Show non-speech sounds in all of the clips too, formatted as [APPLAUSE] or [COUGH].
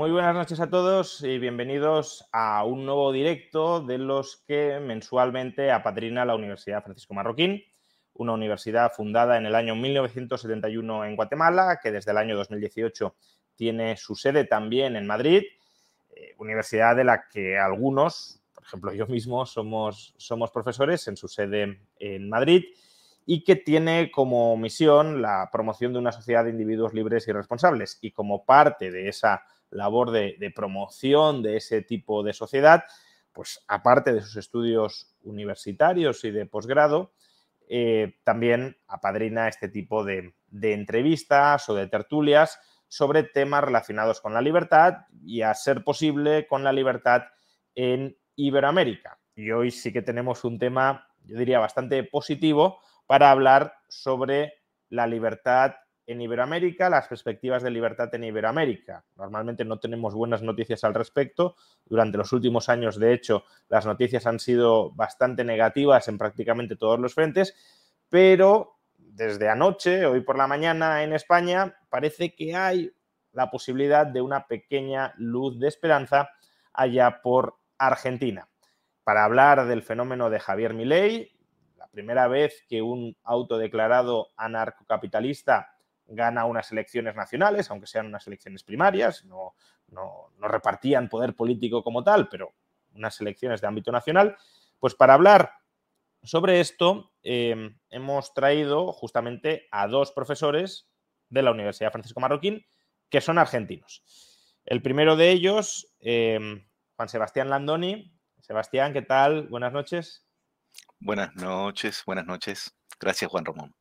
Muy buenas noches a todos y bienvenidos a un nuevo directo de los que mensualmente apadrina la Universidad Francisco Marroquín, una universidad fundada en el año 1971 en Guatemala, que desde el año 2018 tiene su sede también en Madrid, eh, universidad de la que algunos, por ejemplo yo mismo, somos, somos profesores en su sede en Madrid y que tiene como misión la promoción de una sociedad de individuos libres y responsables. Y como parte de esa labor de, promoción de ese tipo de sociedad, pues aparte de sus estudios universitarios y de posgrado, eh, también apadrina este tipo de, de, entrevistas o de tertulias sobre temas relacionados con la libertad y, a ser posible, con la libertad en Iberoamérica. Y hoy sí que tenemos un tema, yo diría, bastante positivo para hablar sobre la libertad en Iberoamérica, las perspectivas de libertad en Iberoamérica. Normalmente no tenemos buenas noticias al respecto. Durante los últimos años, de hecho, las noticias han sido bastante negativas en prácticamente todos los frentes, pero desde anoche, hoy por la mañana en España, parece que hay la posibilidad de una pequeña luz de esperanza allá por Argentina. Para hablar del fenómeno de Javier Milei, la primera vez que un autodeclarado anarcocapitalista gana unas elecciones nacionales, aunque sean unas elecciones primarias, no, no, no, repartían poder político como tal, pero unas elecciones de ámbito nacional. Pues para hablar sobre esto, eh, hemos traído justamente a dos profesores de la Universidad Francisco Marroquín que son argentinos. El primero de ellos, eh, Juan Sebastián Landoni. Sebastián, ¿qué tal? Buenas noches. Buenas noches, buenas noches. Gracias, Juan Ramón.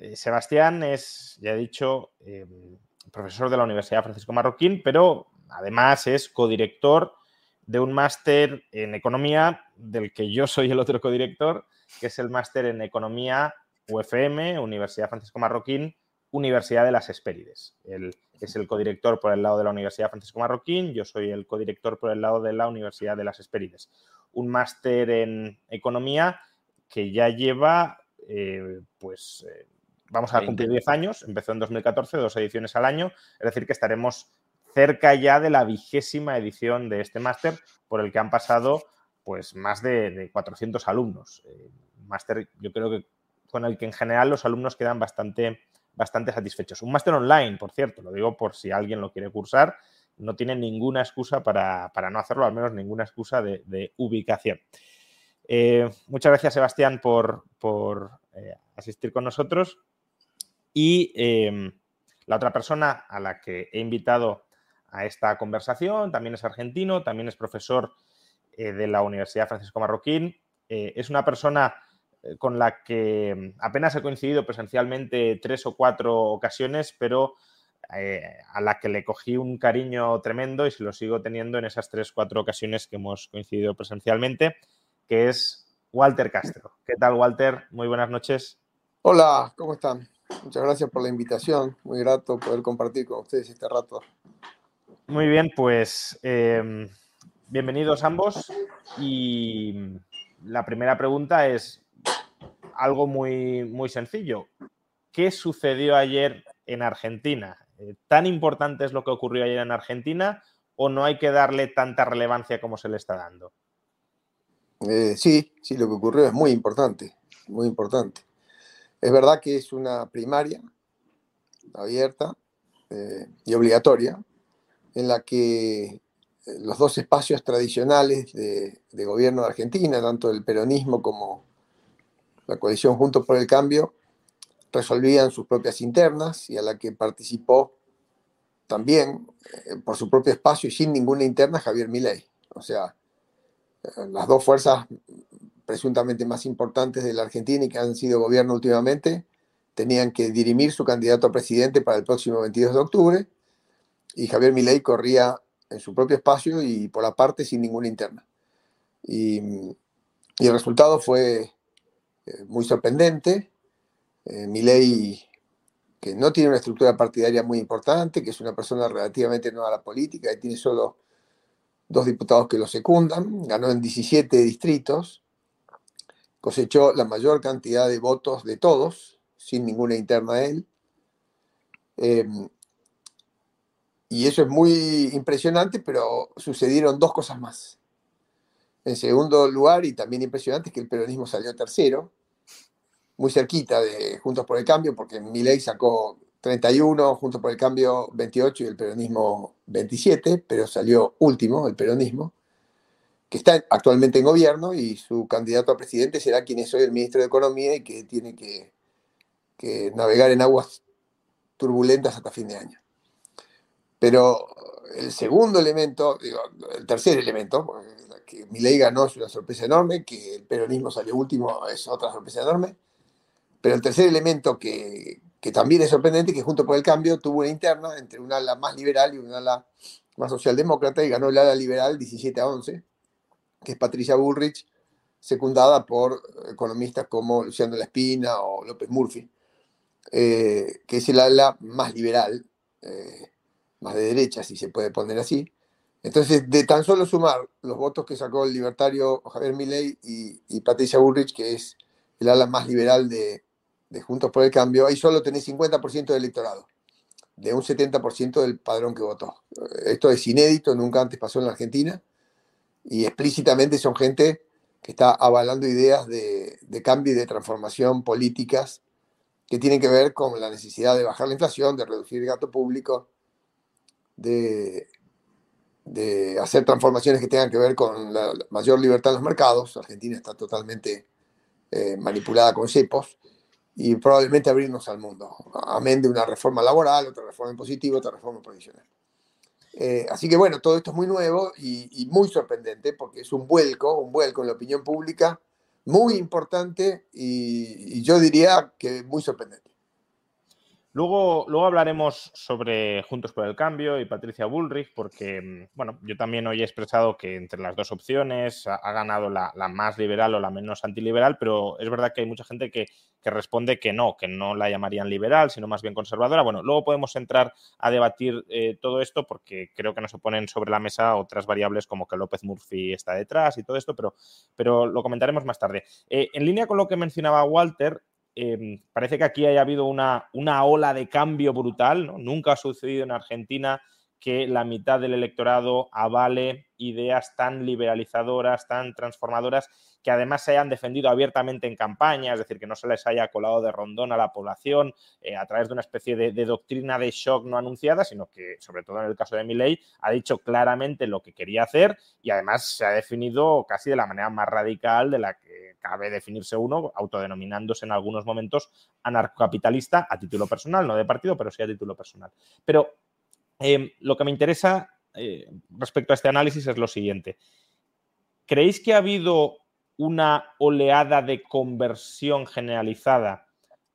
Eh, Sebastián es, ya he dicho, eh, profesor de la Universidad Francisco Marroquín, pero además es codirector de un máster en economía del que yo soy el otro codirector, que es el máster en economía UFM, Universidad Francisco Marroquín, Universidad de las Hespérides. Él es el codirector por el lado de la Universidad Francisco Marroquín, yo soy el codirector por el lado de la Universidad de las Hespérides. Un máster en economía que ya lleva, eh, pues, eh, vamos a cumplir 10 años, empezó en 2014, dos ediciones al año, es decir, que estaremos cerca ya de la vigésima edición de este máster, por el que han pasado pues más de, de 400 alumnos. Eh, máster, yo creo que con el que en general los alumnos quedan bastante, bastante satisfechos. Un máster online, por cierto, lo digo por si alguien lo quiere cursar, no tiene ninguna excusa para, para no hacerlo, al menos ninguna excusa de, de ubicación. Eh, muchas gracias, Sebastián, por, por eh, asistir con nosotros. Y eh, la otra persona a la que he invitado a esta conversación también es argentino, también es profesor eh, de la Universidad Francisco Marroquín. Eh, es una persona eh, con la que apenas he coincidido presencialmente tres o cuatro ocasiones, pero a la que le cogí un cariño tremendo y se lo sigo teniendo en esas tres o cuatro ocasiones que hemos coincidido presencialmente, que es Walter Castro. ¿Qué tal, Walter? Muy buenas noches. Hola, ¿cómo están? Muchas gracias por la invitación. Muy grato poder compartir con ustedes este rato. Muy bien, pues eh, bienvenidos ambos. Y la primera pregunta es algo muy, muy sencillo. ¿Qué sucedió ayer en Argentina? Eh, ¿Tan importante es lo que ocurrió ayer en Argentina o no hay que darle tanta relevancia como se le está dando? Eh, sí, sí, lo que ocurrió es muy importante, muy importante. Es verdad que es una primaria abierta eh, y obligatoria, en la que los dos espacios tradicionales de, de, gobierno de Argentina, tanto el peronismo como la coalición Juntos por el Cambio, resolvían sus propias internas y a la que participó también eh, por su propio espacio y sin ninguna interna Javier Milei. O sea, las dos fuerzas presuntamente más importantes de la Argentina y que han sido gobierno últimamente, tenían que dirimir su candidato a presidente para el próximo 22 de octubre y Javier Milei corría en su propio espacio y por aparte sin ninguna interna. Y, el resultado fue eh, muy sorprendente. Eh, Milei, que no tiene una estructura partidaria muy importante, que es una persona relativamente nueva a la política y tiene solo dos diputados que lo secundan, ganó en 17 distritos, cosechó la mayor cantidad de votos de todos, sin ninguna interna a él. Em, y eso es muy impresionante, pero sucedieron dos cosas más. En segundo lugar, y también impresionante, es que el peronismo salió tercero, muy cerquita de Juntos por el Cambio, porque Milei sacó 31, Juntos por el Cambio 28 y el peronismo 27, pero salió último el peronismo, que está actualmente en gobierno y su candidato a presidente será quien es hoy el ministro de Economía y que tiene que, que navegar en aguas turbulentas hasta fin de año. Pero el segundo elemento, digo, el tercer elemento, que Milei ganó es una sorpresa enorme, que el peronismo salió último es otra sorpresa enorme, pero el tercer elemento que, que también es sorprendente, que junto por el cambio tuvo una interna entre un ala más liberal y un ala más socialdemócrata y ganó el ala liberal 17 a 11, que es Patricia Bullrich, secundada por economistas como Luciano La Espina o López Murphy, eh, que es el ala más liberal. Eh, más de derecha, si se puede poner así. Entonces, de tan solo sumar los votos que sacó el libertario Javier Milei y, Patricia Bullrich, que es el ala más liberal de, Juntos por el Cambio, ahí solo tenés 50% del electorado, de un 70% del padrón que votó. Esto es inédito, nunca antes pasó en la Argentina, y explícitamente son gente que está avalando ideas de, de cambio y de transformación políticas que tienen que ver con la necesidad de bajar la inflación, de reducir el gasto público, de, hacer transformaciones que tengan que ver con la mayor libertad en los mercados. Argentina está totalmente eh, manipulada con cepos y probablemente abrirnos al mundo. Amén de una reforma laboral, otra reforma impositiva, otra reforma provisional. Eh, así que bueno, todo esto es muy nuevo y, muy sorprendente porque es un vuelco, un vuelco en la opinión pública muy importante y yo diría que muy sorprendente. Luego, luego hablaremos sobre Juntos por el Cambio y Patricia Bullrich, porque mm, bueno, yo también hoy he expresado que entre las dos opciones ha, ganado la, más liberal o la menos antiliberal, pero es verdad que hay mucha gente que, responde que no, que no la llamarían liberal, sino más bien conservadora. Bueno, luego podemos entrar a debatir eh, todo esto porque creo que no se ponen sobre la mesa otras variables como que López Murphy está detrás y todo esto, pero, pero lo comentaremos más tarde. Eh, en línea con lo que mencionaba Walter, Em, parece que aquí haya habido una, una ola de cambio brutal, ¿no? Nunca ha sucedido en Argentina que la mitad del electorado avale ideas tan liberalizadoras, tan transformadoras, que además se hayan defendido abiertamente en campaña, es decir, que no se les haya colado de rondón a la población eh, a través de una especie de, doctrina de shock no anunciada, sino que, sobre todo en el caso de Milley, ha dicho claramente lo que quería hacer y además se ha definido casi de la manera más radical de la que cabe definirse uno, autodenominándose en algunos momentos anarcocapitalista a título personal, no de partido, pero sí a título personal. Pero Em, lo que me interesa eh, respecto a este análisis es lo siguiente. ¿Creéis que ha habido una oleada de conversión generalizada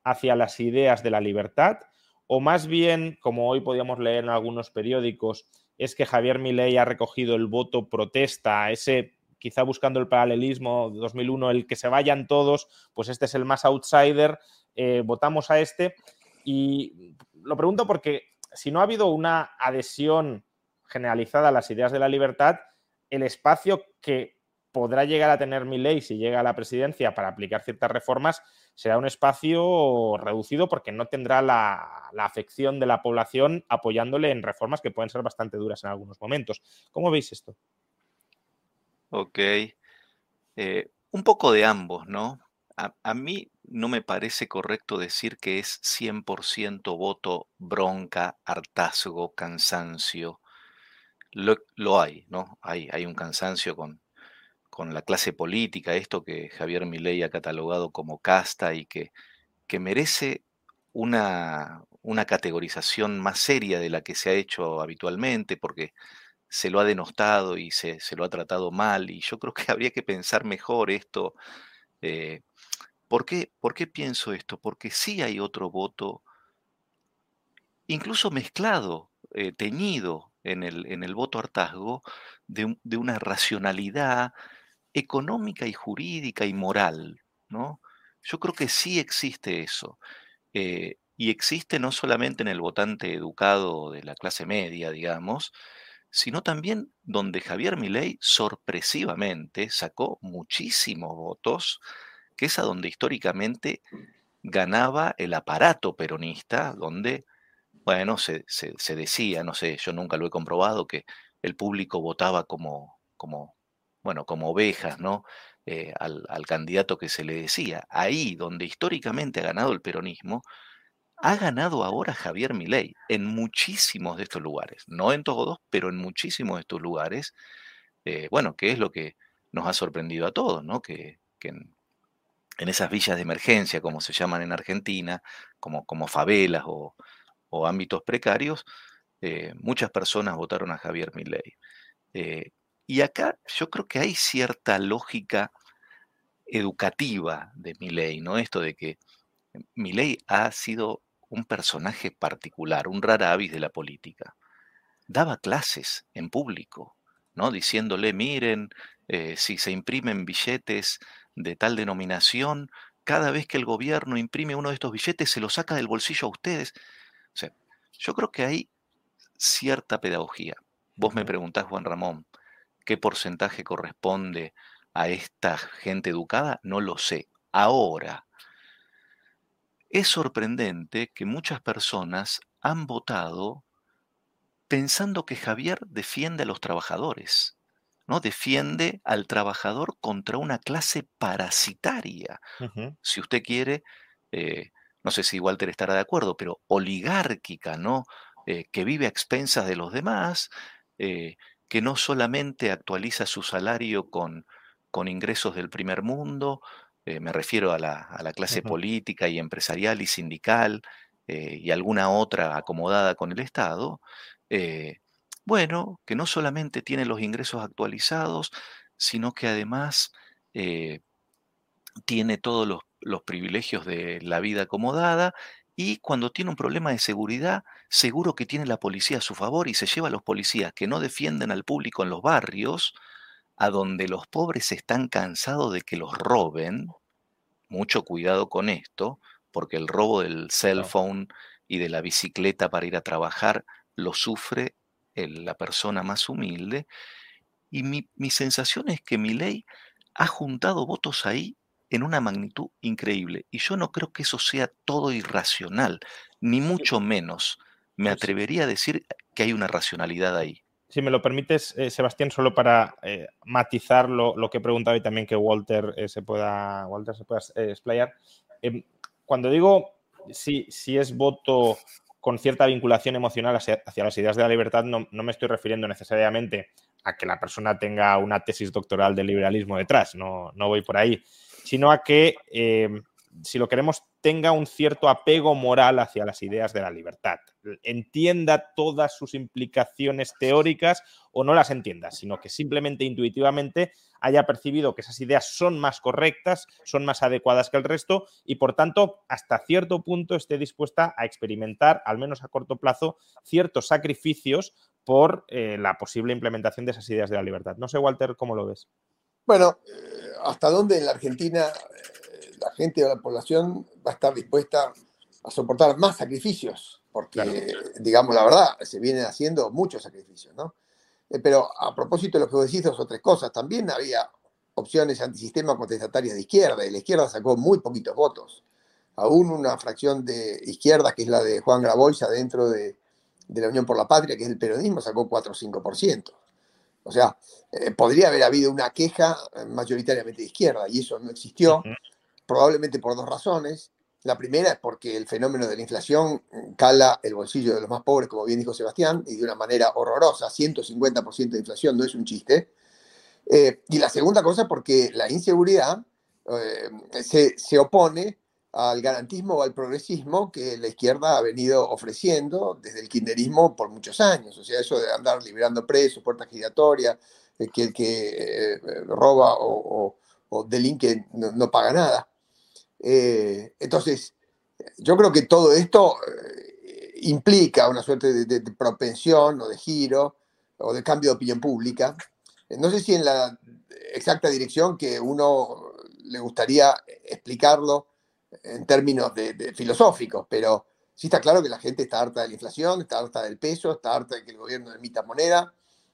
hacia las ideas de la libertad? ¿O más bien, como hoy podíamos leer en algunos periódicos, es que Javier Milei ha recogido el voto protesta, ese quizá buscando el paralelismo de 2001, el que se vayan todos, pues este es el más outsider, eh, votamos a este. Y lo pregunto porque si no ha habido una adhesión generalizada a las ideas de la libertad, el espacio que podrá llegar a tener mi ley si llega a la presidencia para aplicar ciertas reformas será un espacio reducido porque no tendrá la, afección de la población apoyándole en reformas que pueden ser bastante duras en algunos momentos. ¿Cómo veis esto? Ok. Eh, un poco de ambos, ¿no? A, mí no me parece correcto decir que es 100% voto, bronca, hartazgo, cansancio. Lo, hay, ¿no? Hay, hay un cansancio con, con la clase política, esto que Javier Milei ha catalogado como casta y que, que merece una, una categorización más seria de la que se ha hecho habitualmente, porque se lo ha denostado y se, se lo ha tratado mal, y yo creo que habría que pensar mejor esto. Eh, ¿Por qué, ¿Por qué pienso esto? Porque sí hay otro voto, incluso mezclado, eh, teñido en el, en el voto hartazgo, de, de, una racionalidad económica y jurídica y moral, ¿no? Yo creo que sí existe eso. Eh, y existe no solamente en el votante educado de la clase media, digamos, sino también donde Javier Milei sorpresivamente sacó muchísimos votos, que es a donde históricamente ganaba el aparato peronista, donde, bueno, se, decía, no sé, yo nunca lo he comprobado, que el público votaba como bueno, como ovejas, ¿no? Eh, al, candidato que se le decía. Ahí donde históricamente ha ganado el peronismo, ha ganado ahora Javier Milei en muchísimos de estos lugares, no en todos, pero en muchísimos de estos lugares, eh, bueno, que es lo que nos ha sorprendido a todos, ¿no? Que, en, esas villas de emergencia, como se llaman en Argentina, como, como favelas o, ámbitos precarios, eh, muchas personas votaron a Javier Milei. Y acá yo creo que hay cierta lógica educativa de Milei, ¿no? Esto de que Milei ha sido un personaje particular, un rara avis de la política. Daba clases en público, ¿no? Diciéndole, miren, eh, si se imprimen billetes de tal denominación, cada vez que el gobierno imprime uno de estos billetes, se lo saca del bolsillo a ustedes. O sea, yo creo que hay cierta pedagogía. Vos me preguntás, Juan Ramón, ¿qué porcentaje corresponde a esta gente educada? No lo sé. Ahora, es sorprendente que muchas personas han votado pensando que Javier defiende a los trabajadores, ¿no? Defiende al trabajador contra una clase parasitaria. Si usted quiere, eh, no sé si Walter estará de acuerdo, pero oligárquica, ¿no? Eh, que vive a expensas de los demás, eh, que no solamente actualiza su salario con, con ingresos del primer mundo, eh, me refiero a la, clase política y empresarial y sindical eh, y alguna otra acomodada con el Estado, eh, bueno, que no solamente tiene los ingresos actualizados, sino que además tiene todos los, los privilegios de la vida acomodada y cuando tiene un problema de seguridad, seguro que tiene la policía a su favor y se lleva a los policías que no defienden al público en los barrios, a donde los pobres están cansados de que los roben, mucho cuidado con esto, porque el robo del cell phone y de la bicicleta para ir a trabajar lo sufre la persona más humilde. Y mi, sensación es que mi ley ha juntado votos ahí en una magnitud increíble. Y yo no creo que eso sea todo irracional, ni mucho menos. Me pues atrevería a decir que hay una racionalidad ahí si me lo permites, eh, Sebastián, solo para eh, matizar lo, que he preguntado y también que Walter eh, se pueda, Walter se pueda explayar. Em, cuando digo si, si es voto con cierta vinculación emocional hacia, las ideas de la libertad, no, me estoy refiriendo necesariamente a que la persona tenga una tesis doctoral de liberalismo detrás, no, no voy por ahí, sino a que em, si lo queremos, tenga un cierto apego moral hacia las ideas de la libertad. Entienda todas sus implicaciones teóricas o no las entienda, sino que simplemente intuitivamente haya percibido que esas ideas son más correctas, son más adecuadas que el resto y por tanto hasta cierto punto esté dispuesta a experimentar, al menos a corto plazo, ciertos sacrificios por eh, la posible implementación de esas ideas de la libertad. No sé, Walter, cómo lo ves. Bueno, eh, hasta dónde en la Argentina la gente de la población va a estar dispuesta a soportar más sacrificios, porque, digamos la verdad, se vienen haciendo muchos sacrificios, ¿no? Eh, pero a propósito de lo que vos decís, dos o tres cosas, también había opciones antisistema contestatarias de izquierda, y la izquierda sacó muy poquitos votos. Aún una fracción de izquierda, que es la de Juan Graboisa, dentro de, la Unión por la Patria, que es el peronismo, sacó 4 o 5%. O sea, eh, podría haber habido una queja eh, mayoritariamente de izquierda, y eso no existió probablemente por dos razones. La primera es porque el fenómeno de la inflación cala el bolsillo de los más pobres, como bien dijo Sebastián, y de una manera horrorosa, 150% de inflación no es un chiste. Eh, y la segunda cosa es porque la inseguridad eh, se, se, opone al garantismo o al progresismo que la izquierda ha venido ofreciendo desde el kirchnerismo por muchos años. O sea, eso de andar liberando presos, puertas giratorias, eh, que el que roba o, o, delinque no paga nada. Eh, entonces, yo creo que todo esto eh, implica una suerte de, propensión o de giro o de cambio de opinión pública. No sé si en la exacta dirección que uno le gustaría explicarlo en términos de, filosóficos, pero sí está claro que la gente está harta de la inflación, está harta del peso, está harta de que el gobierno emita moneda,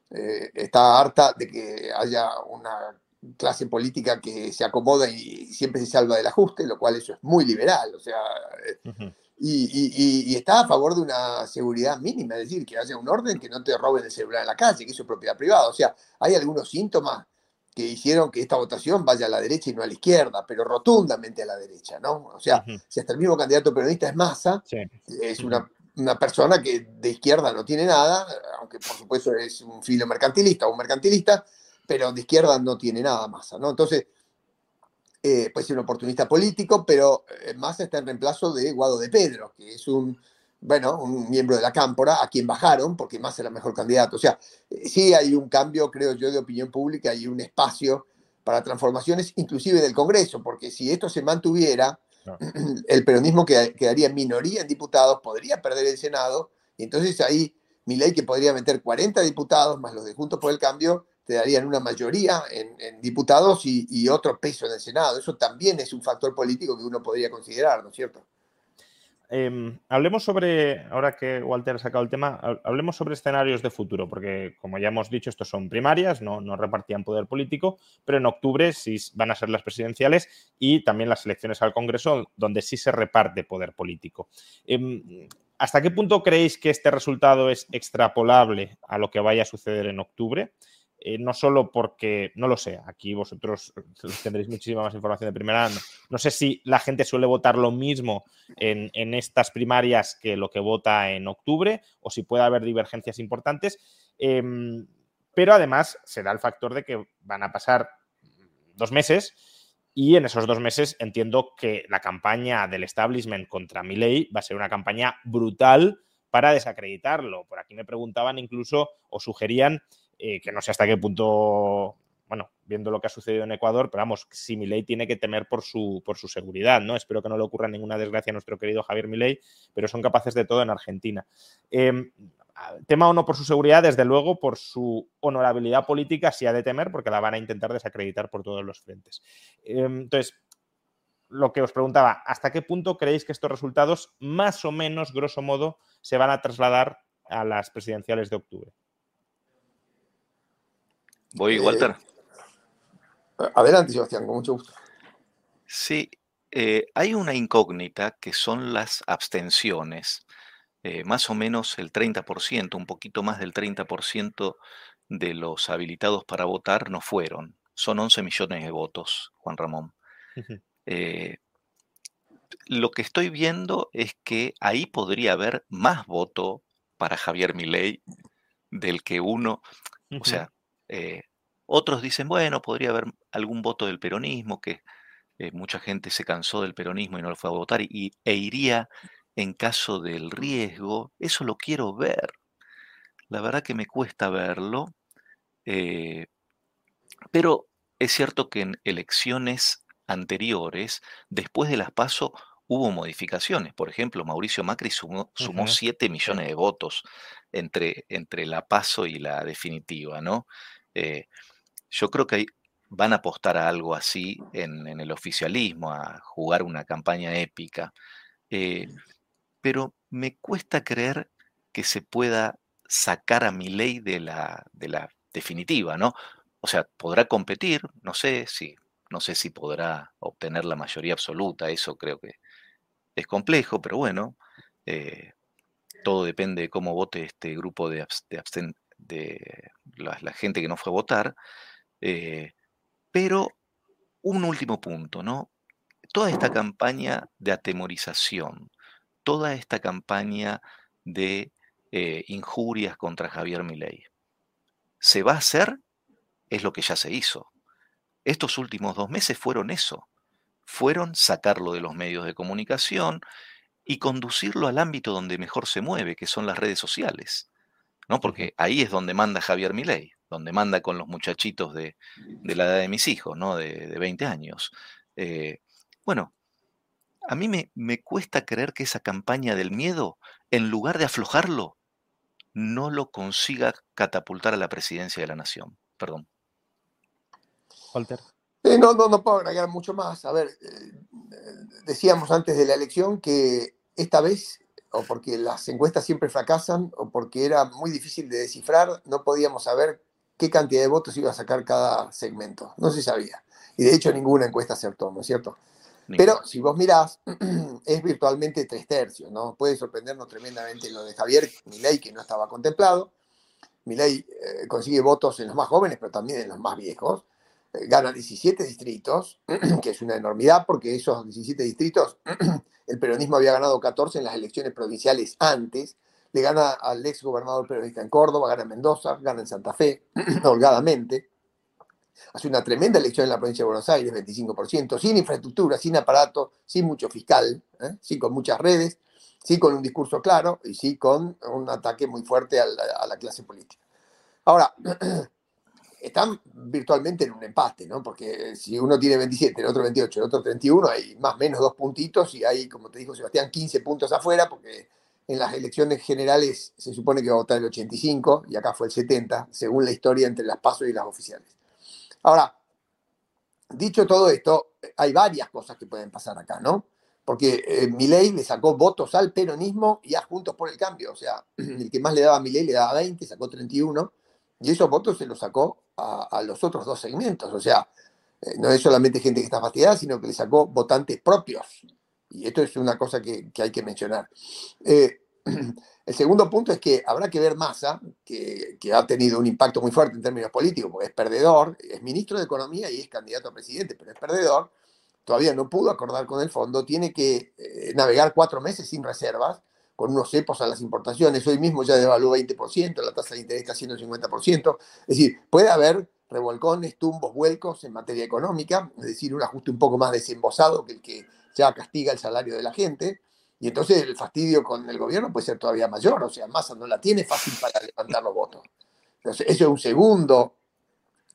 eh, está harta de que haya una clase política que se acomoda y siempre se salva del ajuste, lo cual eso es muy liberal, o sea, eh, y, está a favor de una seguridad mínima, es decir, que haya un orden, que no te roben el celular en la calle, que eso es propiedad privada, o sea, hay algunos síntomas que hicieron que esta votación vaya a la derecha y no a la izquierda, pero rotundamente a la derecha, ¿no? O sea, si hasta el mismo candidato peronista es Massa, es una, una, persona que de izquierda no tiene nada, aunque por supuesto es un filo mercantilista o un mercantilista, pero de izquierda no tiene nada Massa, ¿no? Entonces, eh, puede ser un oportunista político, pero eh, Massa está en reemplazo de Guado de Pedro, que es un bueno, un miembro de la Cámpora, a quien bajaron, porque más era mejor candidato. O sea, sí hay un cambio, creo yo, de opinión pública, hay un espacio para transformaciones, inclusive del Congreso, porque si esto se mantuviera, [CLEARS THROAT] el peronismo quedaría en minoría en diputados, podría perder el Senado, y entonces ahí mi ley que podría meter 40 diputados, más los de Juntos por el Cambio, te darían una mayoría en, diputados y, y otro peso en el Senado. Eso también es un factor político que uno podría considerar, ¿no es cierto? Em, hablemos sobre, ahora que Walter ha sacado el tema, hablemos sobre escenarios de futuro, porque como ya hemos dicho, estos son primarias, no, repartían poder político, pero en octubre sí van a ser las presidenciales y también las elecciones al Congreso, donde sí se reparte poder político. Em, ¿Hasta qué punto creéis que este resultado es extrapolable a lo que vaya a suceder en octubre? Eh, no solo porque, no lo sé, aquí vosotros tendréis muchísima más información de primera mano. No sé si la gente suele votar lo mismo en, estas primarias que lo que vota en octubre o si puede haber divergencias importantes. Em, pero además se da el factor de que van a pasar dos meses y en esos dos meses entiendo que la campaña del establishment contra Milley va a ser una campaña brutal para desacreditarlo. Por aquí me preguntaban incluso o sugerían que no sé hasta qué punto, bueno, viendo lo que ha sucedido en Ecuador, pero vamos, si Milei tiene que temer por su, por su seguridad, ¿no? Espero que no le ocurra ninguna desgracia a nuestro querido Javier Milei, pero son capaces de todo en Argentina. Em, tema o no por su seguridad, desde luego por su honorabilidad política sí ha de temer, porque la van a intentar desacreditar por todos los frentes. Em, entonces, lo que os preguntaba, ¿hasta qué punto creéis que estos resultados, más o menos, grosso modo, se van a trasladar a las presidenciales de octubre? Voy, eh, Walter. adelante, Sebastián, con mucho gusto. Sí, eh, hay una incógnita que son las abstenciones. Eh, más o menos el 30%, un poquito más del 30% de los habilitados para votar no fueron. Son 11 millones de votos, Juan Ramón. lo que estoy viendo es que ahí podría haber más voto para Javier Milei del que uno, o sea, eh, otros dicen, bueno, podría haber algún voto del peronismo, que eh, mucha gente se cansó del peronismo y no lo fue a votar, y, e iría en caso del riesgo. Eso lo quiero ver. La verdad que me cuesta verlo, eh, pero es cierto que en elecciones anteriores, después de las PASO, hubo modificaciones. Por ejemplo, Mauricio Macri sumó, 7 millones de votos entre, entre la PASO y la definitiva, ¿no? Eh, yo creo que van a apostar a algo así en, el oficialismo, a jugar una campaña épica. Eh, pero me cuesta creer que se pueda sacar a mi ley de la, de la definitiva, ¿no? O sea, podrá competir, no sé si, no sé si podrá obtener la mayoría absoluta, eso creo que es complejo, pero bueno, eh, todo depende de cómo vote este grupo de, de, de la, gente que no fue a votar. Eh, pero un último punto, ¿no? Toda esta campaña de atemorización, toda esta campaña de eh, injurias contra Javier Milei, ¿se va a hacer? Es lo que ya se hizo. Estos últimos dos meses fueron eso, fueron sacarlo de los medios de comunicación y conducirlo al ámbito donde mejor se mueve, que son las redes sociales. ¿No? Porque ahí es donde manda Javier Milei, donde manda con los muchachitos de, la edad de mis hijos, ¿no? De, 20 años. Eh, bueno, a mí me, me cuesta creer que esa campaña del miedo, en lugar de aflojarlo, no lo consiga catapultar a la presidencia de la nación. Perdón. Walter. no, no, no puedo agregar mucho más. A ver, eh, decíamos antes de la elección que esta vez, o porque las encuestas siempre fracasan, o porque era muy difícil de descifrar, no podíamos saber qué cantidad de votos iba a sacar cada segmento. No se sabía. Y de hecho ninguna encuesta acertó, ¿no es cierto? Pero si vos mirás, [CLEARS THROAT] es virtualmente tres tercios, ¿no? Puede sorprendernos tremendamente lo de Javier Milei, que no estaba contemplado. Milei eh, consigue votos en los más jóvenes, pero también en los más viejos. Gana 17 distritos, [CLEARS THROAT] que es una enormidad, porque esos 17 distritos, [CLEARS THROAT] el peronismo había ganado 14 en las elecciones provinciales antes. Le gana al ex gobernador peronista en Córdoba, gana en Mendoza, gana en Santa Fe, [CLEARS THROAT] holgadamente hace una tremenda elección en la provincia de Buenos Aires, 25%, sin infraestructura, sin aparato, sin mucho fiscal, ¿eh? sí con muchas redes, sí con un discurso claro y sí con un ataque muy fuerte a la, clase política. Ahora, están virtualmente en un empate, ¿no? Porque si uno tiene 27, el otro 28, el otro 31, hay más o menos dos puntitos y hay, como te dijo Sebastián, 15 puntos afuera, porque en las elecciones generales se supone que va a votar el 85 y acá fue el 70, según la historia entre las pasos y las oficiales. Ahora, dicho todo esto, hay varias cosas que pueden pasar acá, ¿no? Porque eh, Milei le sacó votos al peronismo y a Juntos por el Cambio. O sea, [CLEARS THROAT] el que más le daba a Milei le daba 20, sacó 31, y esos votos se los sacó a, los otros dos segmentos. O sea, eh, no es solamente gente que está fastidiada, sino que le sacó votantes propios. Y esto es una cosa que, hay que mencionar. Eh, [CLEARS THROAT] El segundo punto es que habrá que ver Massa, que, ha tenido un impacto muy fuerte en términos políticos, porque es perdedor, es ministro de Economía y es candidato a presidente, pero es perdedor, todavía no pudo acordar con el fondo, tiene que eh, navegar cuatro meses sin reservas, con unos cepos a las importaciones, hoy mismo ya devaluó 20%, la tasa de interés está siendo 50%, es decir, puede haber revolcones, tumbos, vuelcos en materia económica, es decir, un ajuste un poco más desembosado que el que ya castiga el salario de la gente, y entonces el fastidio con el gobierno puede ser todavía mayor, o sea, Massa no la tiene fácil para levantar los votos. Entonces, eso es un segundo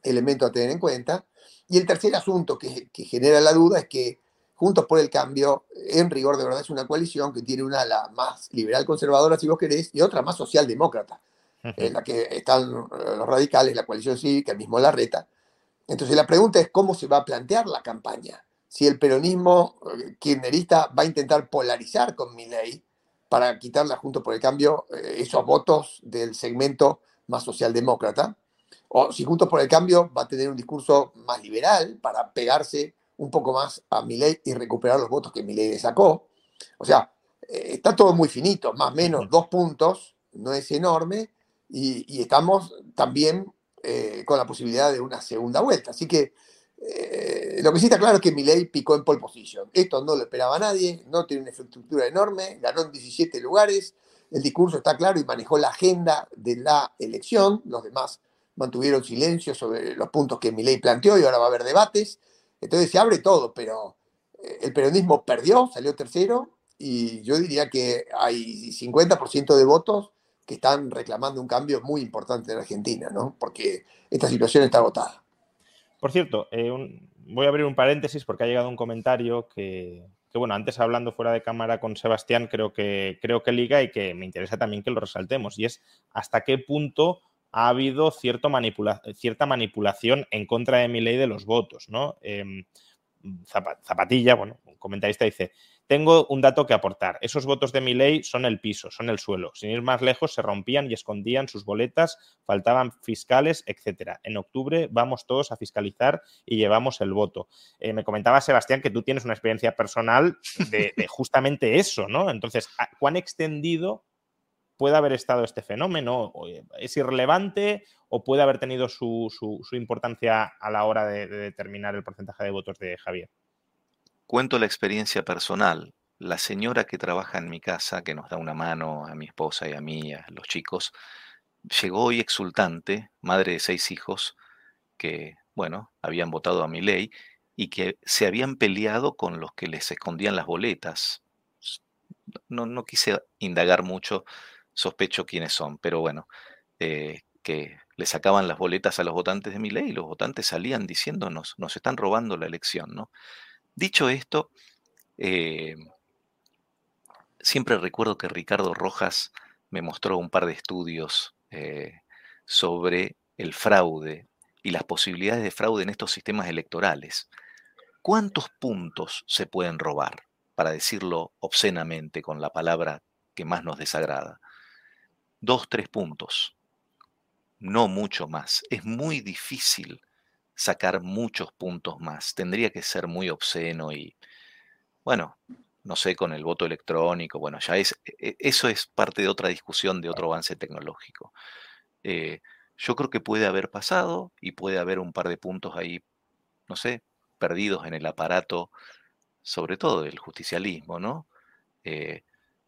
elemento a tener en cuenta. Y el tercer asunto que, genera la duda es que Juntos por el Cambio, en rigor de verdad, es una coalición que tiene una la más liberal conservadora, si vos querés, y otra más socialdemócrata, en la que están eh, los radicales, la coalición cívica, el mismo Larreta. Entonces la pregunta es cómo se va a plantear la campaña si el peronismo eh, kirchnerista va a intentar polarizar con Milei para quitarla junto por el cambio eh, esos votos del segmento más socialdemócrata, o si Juntos por el Cambio va a tener un discurso más liberal para pegarse un poco más a Milei y recuperar los votos que Milei le sacó. O sea, eh, está todo muy finito, más o menos dos puntos, no es enorme, y, estamos también con la posibilidad de una segunda vuelta. Así que eh, lo que sí está claro es que Milei picó en pole position. Esto no lo esperaba nadie, no tiene una infraestructura enorme, ganó en 17 lugares, el discurso está claro y manejó la agenda de la elección. Los demás mantuvieron silencio sobre los puntos que Milei planteó y ahora va a haber debates. Entonces se abre todo, pero eh, el peronismo perdió, salió tercero y yo diría que hay 50% de votos que están reclamando un cambio muy importante en Argentina, ¿no? Porque esta situación está agotada. Por cierto, eh, voy a abrir un paréntesis porque ha llegado un comentario que, bueno, antes hablando fuera de cámara con Sebastián, creo que, creo que liga y que me interesa también que lo resaltemos, y es hasta qué punto ha habido cierta manipulación en contra de mi ley de los votos, ¿no? Em, Zapatilla, bueno, un comentarista dice, tengo un dato que aportar. Esos votos de mi ley son el piso, son el suelo. Sin ir más lejos, se rompían y escondían sus boletas, faltaban fiscales, etcétera. En octubre vamos todos a fiscalizar y llevamos el voto. Eh, me comentaba Sebastián que tú tienes una experiencia personal de, [LAUGHS] justamente eso, ¿no? Entonces, ¿cuán extendido puede haber estado este fenómeno? ¿Es irrelevante o puede haber tenido su, importancia a la hora de determinar el porcentaje de votos de Javier? Cuento la experiencia personal. La señora que trabaja en mi casa, que nos da una mano a mi esposa y a mí, a los chicos, llegó hoy exultante, madre de seis hijos, que, bueno, habían votado a mi ley y que se habían peleado con los que les escondían las boletas. No, no quise indagar mucho, sospecho quiénes son, pero bueno, eh, que le sacaban las boletas a los votantes de mi ley y los votantes salían diciéndonos, nos están robando la elección. Dicho esto, Eh, siempre recuerdo que Ricardo Rojas me mostró un par de estudios eh, sobre el fraude y las posibilidades de fraude en estos sistemas electorales. ¿Cuántos puntos se pueden robar? Para decirlo obscenamente con la palabra que más nos desagrada. Dos, tres puntos. No mucho más. Es muy difícil sacar muchos puntos más. Tendría que ser muy obsceno y, bueno, no sé, con el voto electrónico, bueno, ya es, e, e, eso es parte de otra discusión, de otro avance tecnológico. Eh, yo creo que puede haber pasado y puede haber un par de puntos ahí, no sé, perdidos en el aparato, sobre todo del justicialismo, ¿no? Eh,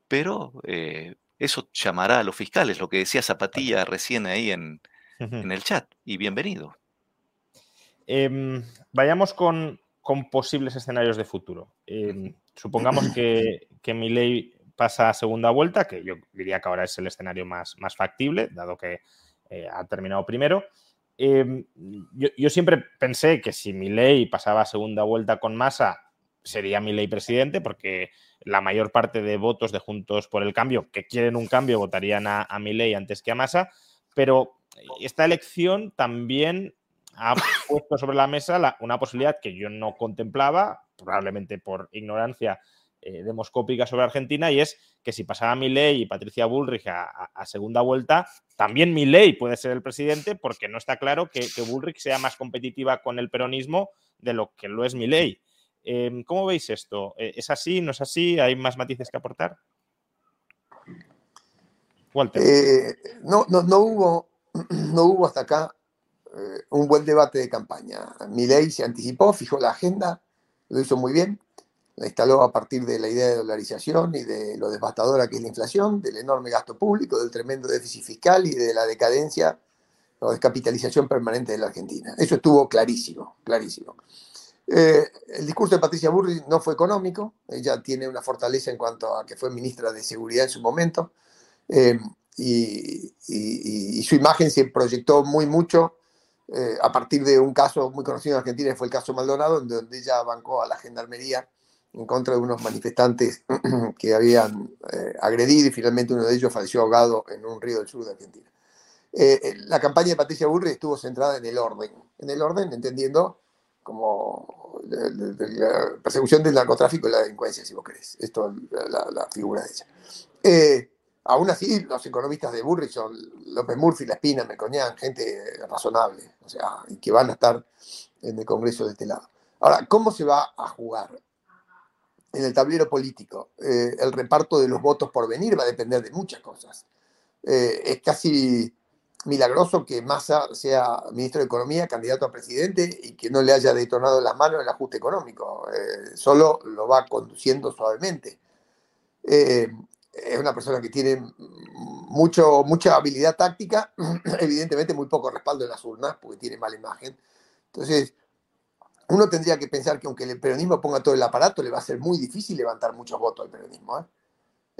pero eh, eso llamará a los fiscales, lo que decía Zapatilla recién ahí en, en el chat, y bienvenido. Em, vayamos con, con, posibles escenarios de futuro. Em, supongamos que, que mi ley pasa a segunda vuelta, que yo diría que ahora es el escenario más, más factible, dado que eh, ha terminado primero. Em, yo, siempre pensé que si mi ley pasaba a segunda vuelta con masa, sería mi ley presidente, porque la mayor parte de votos de Juntos por el Cambio que quieren un cambio votarían a, mi ley antes que a masa, pero esta elección también ha puesto sobre la mesa una posibilidad que yo no contemplaba, probablemente por ignorancia eh, demoscópica sobre Argentina, y es que si pasaba Milei y Patricia Bullrich a, segunda vuelta, también Milei puede ser el presidente, porque no está claro que, Bullrich sea más competitiva con el peronismo de lo que lo es Milei. Eh, ¿Cómo veis esto? Eh, ¿Es así? ¿No es así? ¿Hay más matices que aportar? Walter. no, no, no, hubo, [CLEARS THROAT] no hubo hasta acá un buen debate de campaña. Milei se anticipó, fijó la agenda, lo hizo muy bien, la instaló a partir de la idea de dolarización y de lo devastadora que es la inflación, del enorme gasto público, del tremendo déficit fiscal y de la decadencia o descapitalización permanente de la Argentina. Eso estuvo clarísimo, clarísimo. Eh, el discurso de Patricia Burri no fue económico, ella tiene una fortaleza en cuanto a que fue ministra de Seguridad en su momento, eh, y, su imagen se proyectó muy mucho eh, a partir de un caso muy conocido en Argentina, que fue el caso Maldonado, donde ella bancó a la gendarmería en contra de unos manifestantes [CLEARS THROAT] que habían agredido y finalmente uno de ellos falleció ahogado en un río del sur de Argentina. La campaña de Patricia Burri estuvo centrada en el orden, en el orden entendiendo como la, persecución del narcotráfico y la delincuencia, si vos querés. Esto es la, figura de ella. aún así, los economistas de Burri son López Murphy, La Espina, Mecoñán, gente razonable, o sea, que van a estar en el Congreso de este lado. Ahora, ¿cómo se va a jugar? en el tablero político. Eh, el reparto de los votos por venir va a depender de muchas cosas. Eh, es casi milagroso que Massa sea ministro de Economía, candidato a presidente y que no le haya detonado las manos el ajuste económico. Eh, solo lo va conduciendo suavemente. es una persona que tiene mucho, mucha habilidad táctica, [CLEARS THROAT] evidentemente muy poco respaldo en las urnas porque tiene mala imagen. Entonces, uno tendría que pensar que aunque el peronismo ponga todo el aparato, le va a ser muy difícil levantar muchos votos al peronismo. ¿eh?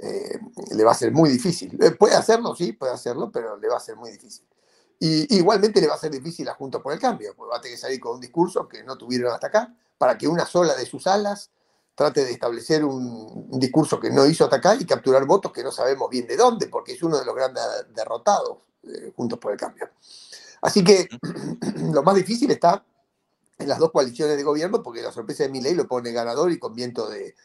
Eh, le va a ser muy difícil. Eh, puede hacerlo, sí, puede hacerlo, pero le va a ser muy difícil. Y igualmente le va a ser difícil a Juntos por el Cambio, porque va a tener que salir con un discurso que no tuvieron hasta acá, para que una sola de sus alas trate de establecer un, discurso que no hizo hasta acá y capturar votos que no sabemos bien de dónde, porque es uno de los grandes derrotados Juntos por el Cambio. Así que [CLEARS THROAT] lo más difícil está en las dos coaliciones de gobierno, porque la sorpresa de mi ley lo pone ganador y con viento de,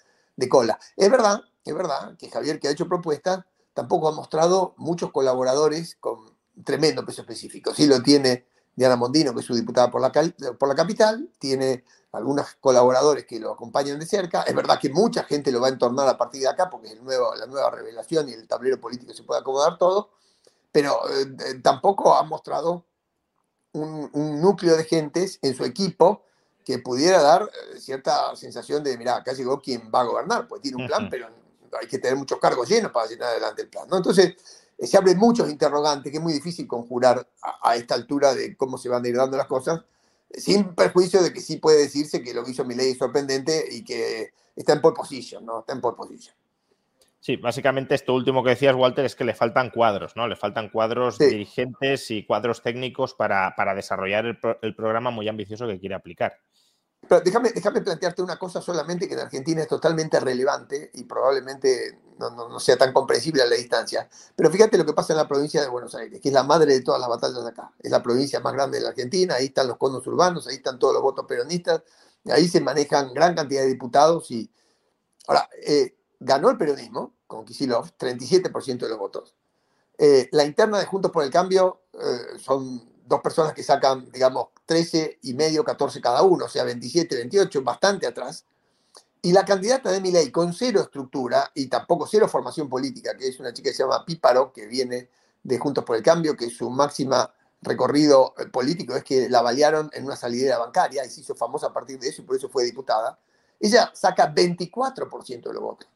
cola. Es verdad, es verdad que Javier, que ha hecho propuestas, tampoco ha mostrado muchos colaboradores con tremendo peso específico. Sí lo tiene Diana Mondino, que es su diputada por la, por la capital, tiene algunos colaboradores que lo acompañan de cerca. Es verdad que mucha gente lo va a entornar a partir de acá, porque es el nuevo, la nueva revelación y el tablero político se puede acomodar todo, pero eh, tampoco ha mostrado un, núcleo de gentes en su equipo que pudiera dar eh, cierta sensación de, mira, acá llegó quien va a gobernar, pues tiene un plan, pero hay que tener muchos cargos llenos para llenar adelante el plan. ¿no? Entonces, eh, se abren muchos interrogantes que es muy difícil conjurar a, esta altura de cómo se van a ir dando las cosas, sin perjuicio de que sí puede decirse que lo que hizo ley es sorprendente y que está en pole position, ¿no? Está en pole position. Sí, básicamente esto último que decías, Walter, es que le faltan cuadros, ¿no? Le faltan cuadros dirigentes y cuadros técnicos para, desarrollar el, programa muy ambicioso que quiere aplicar. Pero déjame, plantearte una cosa solamente que en Argentina es totalmente relevante y probablemente no, no, sea tan comprensible a la distancia. Pero fíjate lo que pasa en la provincia de Buenos Aires, que es la madre de todas las batallas acá. Es la provincia más grande de la Argentina, ahí están los conos urbanos, ahí están todos los votos peronistas, ahí se manejan gran cantidad de diputados y... Ahora, eh, ganó el peronismo con Kisilov, 37% de los votos. Eh, la interna de Juntos por el Cambio eh, son dos personas que sacan, digamos, 13 y medio, 14 cada uno, o sea, 27, 28, bastante atrás. Y la candidata de Milei, con cero estructura y tampoco cero formación política, que es una chica que se llama Píparo, que viene de Juntos por el Cambio, que su máxima recorrido eh, político es que la balearon en una salidera bancaria y se hizo famosa a partir de eso y por eso fue diputada. Ella saca 24% de los votos.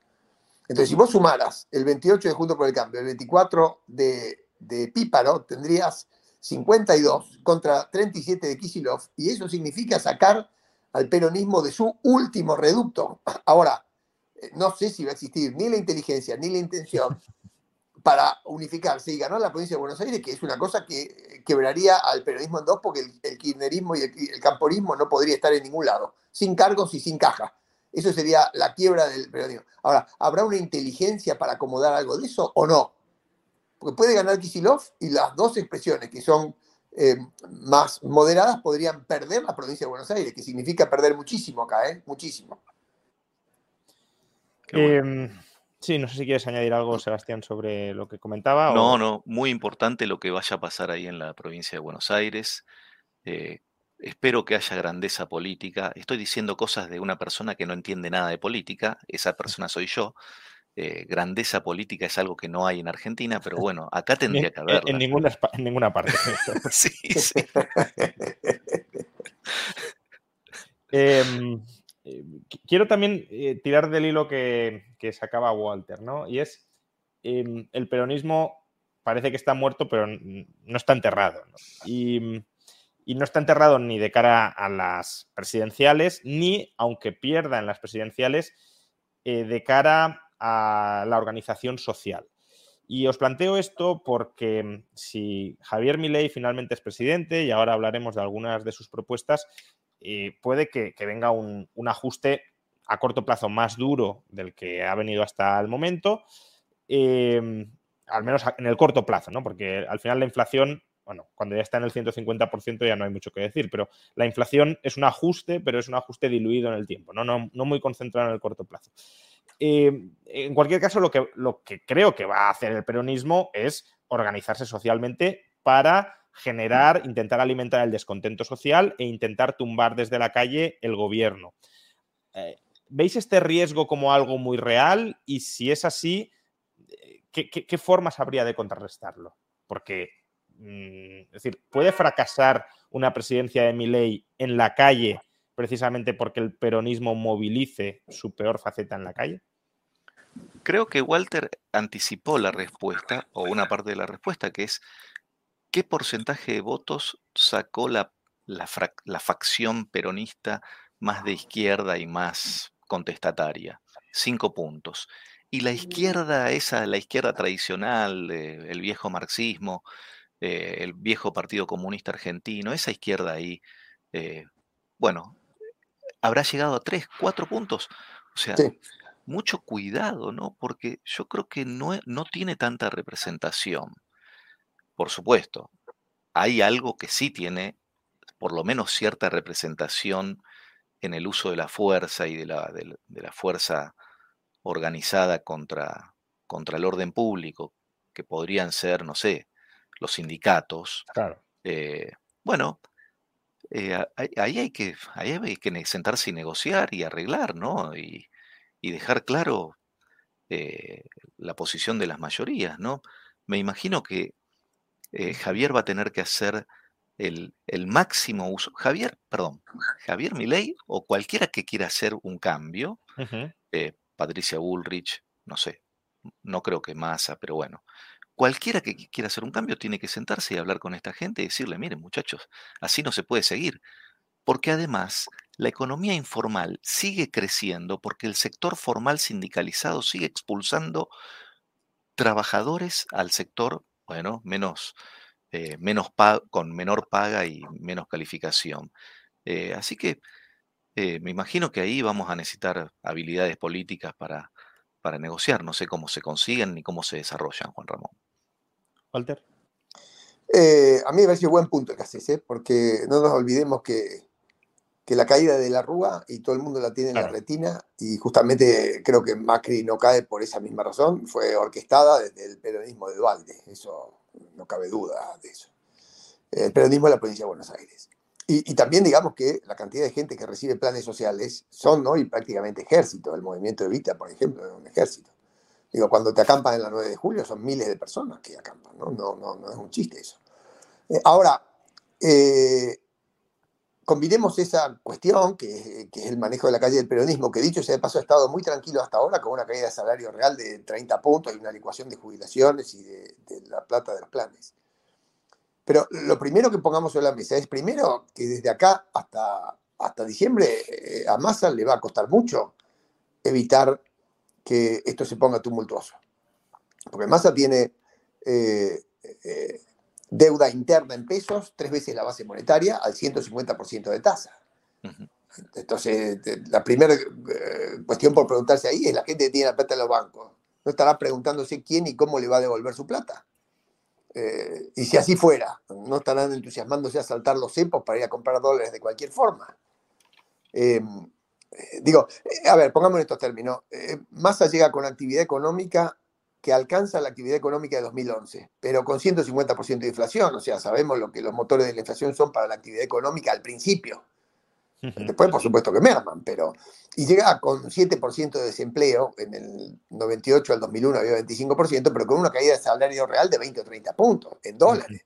Entonces, si vos sumaras el 28 de Juntos por el Cambio, el 24 de, de Píparo, tendrías 52 contra 37 de Kisilov, y eso significa sacar al peronismo de su último reducto. [CLEARS THROAT] Ahora, eh, no sé si va a existir ni la inteligencia ni la intención [LAUGHS] para unificarse y ganar la provincia de Buenos Aires, que es una cosa que quebraría al peronismo en dos, porque el, kirchnerismo y el, camporismo no podría estar en ningún lado, sin cargos y sin caja. Eso sería la quiebra del peronismo. Ahora, ¿habrá una inteligencia para acomodar algo de eso o no? Porque puede ganar Kisilov y las dos expresiones que son eh, más moderadas podrían perder la provincia de Buenos Aires, que significa perder muchísimo acá, ¿eh? Muchísimo. Em, sí, no sé si quieres añadir algo, Sebastián, sobre lo que comentaba. No, no, muy importante lo que vaya a pasar ahí en la provincia de Buenos Aires. Eh, espero que haya grandeza política. Estoy diciendo cosas de una persona que no entiende nada de política, esa persona soy yo. Eh, grandeza política es algo que no hay en Argentina, pero [LAUGHS] bueno, acá tendría que haberla. En, ninguna, en ninguna parte. [LAUGHS] sí, [LAUGHS] sí. Em, eh, quiero también eh, tirar del hilo que, sacaba Walter, ¿no? Y es, em, el peronismo parece que está muerto, pero no está enterrado. Y, y no está enterrado ni de cara a las presidenciales, ni, aunque pierda en las presidenciales, de cara a la organización social. Y os planteo esto porque mm, si Javier Milei finalmente es presidente, y ahora hablaremos de algunas de sus propuestas, eh, puede que, venga un, ajuste a corto plazo más duro del que ha venido hasta el momento, em, al menos en el corto plazo, ¿no? porque al final la inflación, bueno, cuando ya está en el 150% ya no hay mucho que decir, pero la inflación es un ajuste, pero es un ajuste diluido en el tiempo, no, no, no muy concentrado en el corto plazo. Eh, en cualquier caso, lo que, creo que va a hacer el peronismo es organizarse socialmente para generar, intentar alimentar el descontento social e intentar tumbar desde la calle el gobierno. Eh, ¿Veis este riesgo como algo muy real? Y si es así, ¿qué, formas habría de contrarrestarlo? Porque, mm, es decir, ¿puede fracasar una presidencia de Milei en la calle precisamente porque el peronismo movilice su peor faceta en la calle? Creo que Walter anticipó la respuesta, o una parte de la respuesta, que es qué porcentaje de votos sacó la, facción peronista más de izquierda y más contestataria. Cinco puntos. Y la izquierda, esa, la izquierda tradicional, eh, el viejo marxismo, eh, el viejo Partido Comunista Argentino, esa izquierda ahí, eh, bueno, habrá llegado a tres, cuatro puntos. O sea, mucho cuidado, ¿no? Porque yo creo que no, e, no tiene tanta representación. Por supuesto, hay algo que sí tiene, por lo menos cierta representación en el uso de la fuerza y de la, de, la fuerza organizada contra, contra el orden público, que podrían ser, no sé, los sindicatos. Claro. Eh, bueno, eh, ahí, hay que, hay que sentarse y negociar y arreglar, ¿no? Y, dejar claro eh, la posición de las mayorías, ¿no? Me imagino que eh, Javier va a tener que hacer el, máximo uso. Javier, perdón, Javier Milei o cualquiera que quiera hacer un cambio, Patricia Bullrich, no sé, no creo que Massa, pero bueno, Cualquiera que quiera hacer un cambio tiene que sentarse y hablar con esta gente y decirle, miren muchachos, así no se puede seguir. Porque además la economía informal sigue creciendo porque el sector formal sindicalizado sigue expulsando trabajadores al sector, bueno, menos, eh, menos con menor paga y menos calificación. Eh, así que eh, me imagino que ahí vamos a necesitar habilidades políticas para, para negociar. No sé cómo se consiguen ni cómo se desarrollan, Juan Ramón. Walter. Eh, a mí me parece un buen punto el que haces, ¿eh? porque no nos olvidemos que, que, la caída de la Rúa, y todo el mundo la tiene en la retina, y justamente creo que Macri no cae por esa misma razón, fue orquestada desde el peronismo de Dualde, eso no cabe duda de eso. El peronismo de la provincia de Buenos Aires. Y, y, también digamos que la cantidad de gente que recibe planes sociales son hoy prácticamente ejército. El movimiento de Vita, por ejemplo, es un ejército. Digo, cuando te acampan en la 9 de julio son miles de personas que acampan, ¿no? No, no, no es un chiste eso. Eh, ahora, eh, combinemos esa cuestión, que, que, es el manejo de la calle del peronismo, que dicho sea de paso ha estado muy tranquilo hasta ahora, con una caída de salario real de 30 puntos y una licuación de jubilaciones y de, la plata de los planes. Pero lo primero que pongamos sobre la mesa es primero que desde acá hasta, hasta diciembre eh, a Massa le va a costar mucho evitar que esto se ponga tumultuoso. Porque Massa tiene eh, eh, deuda interna en pesos, tres veces la base monetaria, al 150% de tasa. Entonces, la primera eh, cuestión por preguntarse ahí es la gente que tiene la plata en los bancos. No estará preguntándose quién y cómo le va a devolver su plata. Eh, y si así fuera, no estarán entusiasmándose a saltar los cepos para ir a comprar dólares de cualquier forma. Eh, digo, a ver, pongamos en estos términos. Massa llega con actividad económica que alcanza la actividad económica de 2011, pero con 150% de inflación, o sea, sabemos lo que los motores de la inflación son para la actividad económica al principio. Después, por supuesto que merman, pero... Y llega con 7% de desempleo, en el 98 al 2001 había 25%, pero con una caída de salario real de 20 o 30 puntos en dólares.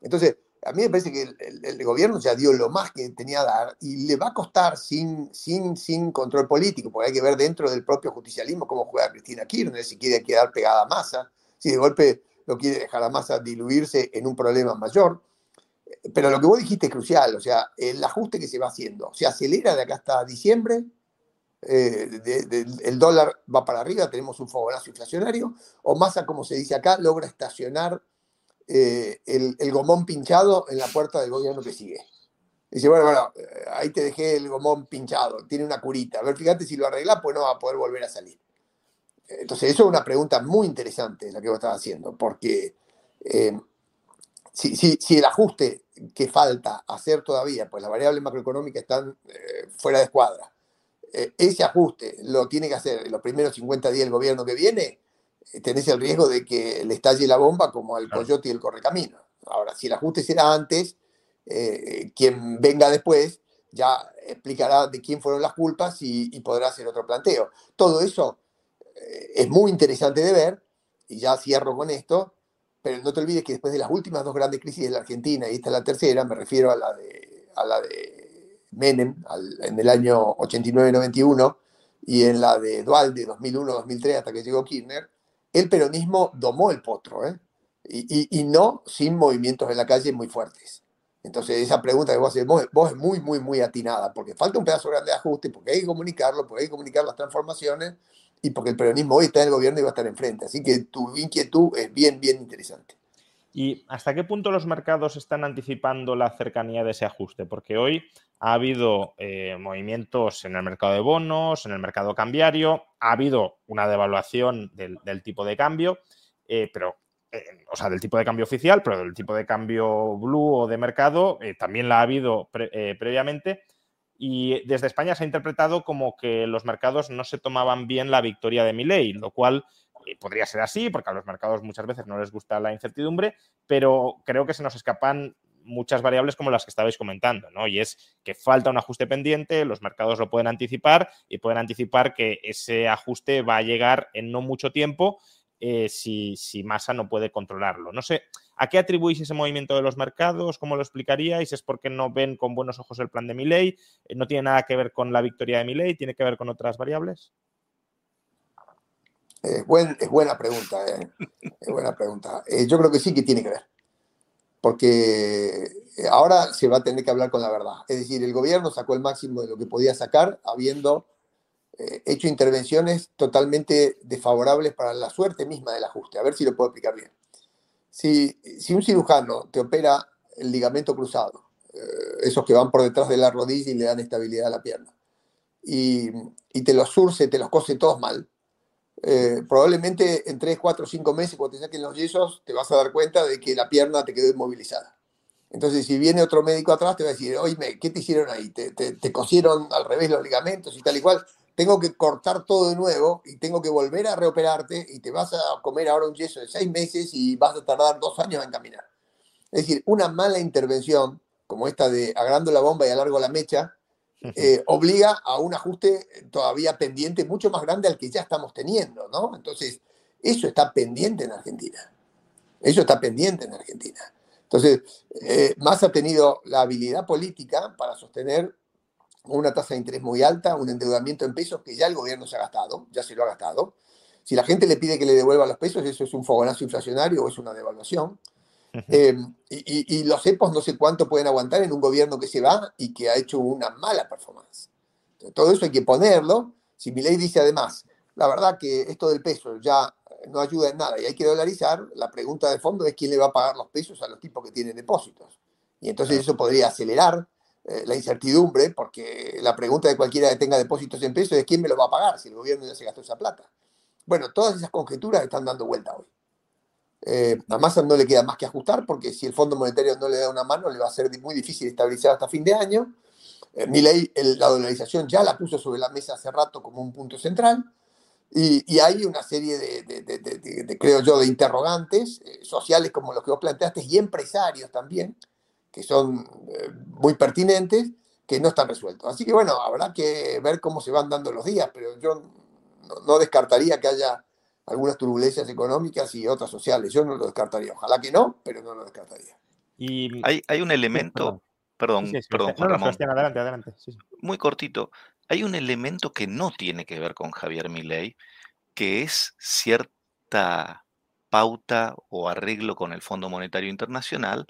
Entonces, a mí me parece que el, gobierno ya dio lo más que tenía a dar y le va a costar sin, sin, sin control político, porque hay que ver dentro del propio justicialismo cómo juega Cristina Kirchner, si quiere quedar pegada a masa, si de golpe lo quiere dejar a masa diluirse en un problema mayor. Pero lo que vos dijiste es crucial, o sea, el ajuste que se va haciendo, se acelera de acá hasta diciembre, eh, el dólar va para arriba, tenemos un fogonazo inflacionario, o masa, como se dice acá, logra estacionar eh, el, gomón pinchado en la puerta del gobierno que sigue. Dice, bueno, bueno, eh, ahí te dejé el gomón pinchado, tiene una curita. A ver, fíjate si lo arregla, pues no va a poder volver a salir. Entonces, eso es una pregunta muy interesante la que vos estás haciendo, porque eh, si, si, el ajuste que falta hacer todavía, pues las variables macroeconómicas están fuera de escuadra, ese ajuste lo tiene que hacer en los primeros 50 días el gobierno que viene, tenés el riesgo de que le estalle la bomba como al coyote y el correcamino. Ahora, si el ajuste será antes, eh, quien venga después ya explicará de quién fueron las culpas y, podrá hacer otro planteo. Todo eso eh, es muy interesante de ver, y ya cierro con esto, pero no te olvides que después de las últimas dos grandes crisis de la Argentina, y esta es la tercera, me refiero a la de, a la de Menem en el año 89-91 y en la de Dualde 2001-2003 hasta que llegó Kirchner, el peronismo domó el potro, ¿eh? y, no sin movimientos en la calle muy fuertes. Entonces, esa pregunta que vos haces, vos, es muy, muy, muy atinada, porque falta un pedazo grande de ajuste, porque hay que comunicarlo, porque hay que comunicar las transformaciones, y porque el peronismo hoy está en el gobierno y va a estar enfrente. Así que tu inquietud es bien, bien interesante. ¿Y hasta qué punto los mercados están anticipando la cercanía de ese ajuste? Porque hoy ha habido eh, movimientos en el mercado de bonos, en el mercado cambiario, ha habido una devaluación del, tipo de cambio, eh, pero, eh, o sea, del tipo de cambio oficial, pero del tipo de cambio blue o de mercado también la ha habido previamente. Y desde España se ha interpretado como que los mercados no se tomaban bien la victoria de Milei, lo cual podría ser así, porque a los mercados muchas veces no les gusta la incertidumbre, pero creo que se nos escapan muchas variables como las que estabais comentando, ¿no? Y es que falta un ajuste pendiente, los mercados lo pueden anticipar y pueden anticipar que ese ajuste va a llegar en no mucho tiempo eh, si, si Massa no puede controlarlo. No sé, ¿a qué atribuís ese movimiento de los mercados? ¿Cómo lo explicaríais? ¿Es porque no ven con buenos ojos el plan de Milley? ¿No tiene nada que ver con la victoria de Milley? ¿Tiene que ver con otras variables? Es, buena pregunta, eh. es buena pregunta. Eh, yo creo que sí que tiene que ver, porque eh, ahora se va a tener que hablar con la verdad. Es decir, el gobierno sacó el máximo de lo que podía sacar, habiendo hecho intervenciones totalmente desfavorables para la suerte misma del ajuste. A ver si lo puedo explicar bien. Si, un cirujano te opera el ligamento cruzado esos que van por detrás de la rodilla y le dan estabilidad a la pierna. Y, y te los surce, te los cose todos mal. Eh, probablemente en 3, 4, 5 meses, cuando te saquen los yesos, te vas a dar cuenta de que la pierna te quedó inmovilizada. Entonces, si viene otro médico atrás, te va a decir, oye, ¿qué te hicieron ahí? ¿Te, te, cosieron al revés los ligamentos y tal y cual? Tengo que cortar todo de nuevo y tengo que volver a reoperarte y te vas a comer ahora un yeso de 6 meses y vas a tardar dos años en caminar. Es decir, una mala intervención, como esta de agrando la bomba y alargo la mecha, eh, [LAUGHS] obliga a un ajuste todavía pendiente mucho más grande al que ya estamos teniendo, ¿no? Entonces, eso está pendiente en Argentina. Eso está pendiente en Argentina. Entonces, eh, más ha tenido la habilidad política para sostener una tasa de interés muy alta, un endeudamiento en pesos que ya el gobierno se ha gastado, ya se lo ha gastado. Si la gente le pide que le devuelva los pesos, eso es un fogonazo inflacionario o es una devaluación. Eh, y, los EPOS no sé cuánto pueden aguantar en un gobierno que se va y que ha hecho una mala performance. todo eso hay que ponerlo. Si mi ley dice además, la verdad que esto del peso ya no ayuda en nada y hay que dolarizar, la pregunta de fondo es quién le va a pagar los pesos a los tipos que tienen depósitos. Y entonces eso podría acelerar eh, la incertidumbre, porque la pregunta de cualquiera que tenga depósitos en pesos es quién me lo va a pagar si el gobierno ya se gastó esa plata. Bueno, todas esas conjeturas están dando vuelta hoy. Eh, a Massa no le queda más que ajustar porque si el Fondo Monetario no le da una mano le va a ser muy difícil estabilizar hasta fin de año. Eh, mi ley, la dolarización ya la puso sobre la mesa hace rato como un punto central y, hay una serie de, creo yo, de interrogantes eh, sociales como los que vos planteaste y empresarios también, que son eh, muy pertinentes, que no están resueltos. Así que bueno, habrá que ver cómo se van dando los días, pero yo no descartaría que haya algunas turbulencias económicas y otras sociales. Yo no lo descartaría. Ojalá que no, pero no lo descartaría. Y... Hay, hay un elemento, perdón, perdón, Ramón. adelante, adelante. Muy cortito. Hay un elemento que no tiene que ver con Javier Milei, que es cierta pauta o arreglo con el Fondo Monetario Internacional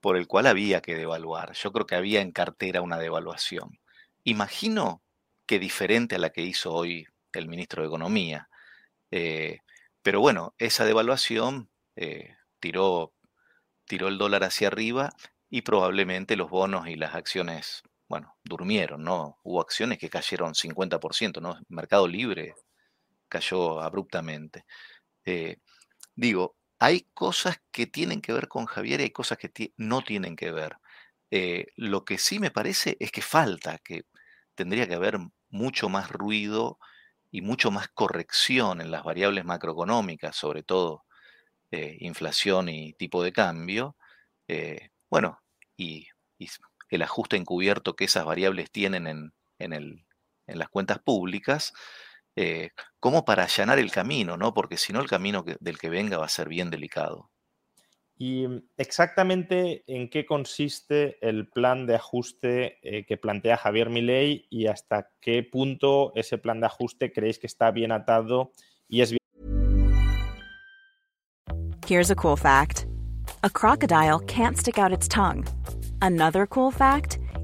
por el cual había que devaluar. Yo creo que había en cartera una devaluación. Imagino que diferente a la que hizo hoy el ministro de Economía. Eh, pero bueno, esa devaluación eh, tiró, tiró el dólar hacia arriba y probablemente los bonos y las acciones, bueno, durmieron, ¿no? Hubo acciones que cayeron 50%, ¿no? Mercado Libre cayó abruptamente. Eh, digo, hay cosas que tienen que ver con Javier y hay cosas que no tienen que ver. lo que sí me parece es que falta, que tendría que haber mucho más ruido y mucho más corrección en las variables macroeconómicas, sobre todo eh, inflación y tipo de cambio, eh, bueno, y, el ajuste encubierto que esas variables tienen en, en, las cuentas públicas, eh, como para allanar el camino, ¿no? Porque si no, el camino del que venga va a ser bien delicado. ¿Y mm, exactamente en qué consiste el plan de ajuste eh, que plantea Javier Milei y hasta qué punto ese plan de ajuste creéis que está bien atado y es bien? Here's a cool fact. A crocodile can't stick out its tongue. Another cool fact,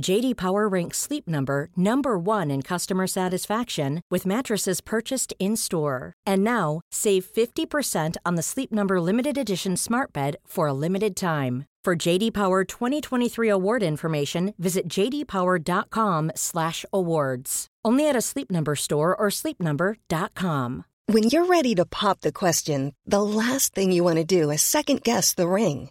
JD Power ranks Sleep Number number 1 in customer satisfaction with mattresses purchased in-store. And now, save 50% on the Sleep Number limited edition smart bed for a limited time. For JD Power 2023 award information, visit jdpower.com/awards. Only at a Sleep Number store or sleepnumber.com. When you're ready to pop the question, the last thing you want to do is second guess the ring.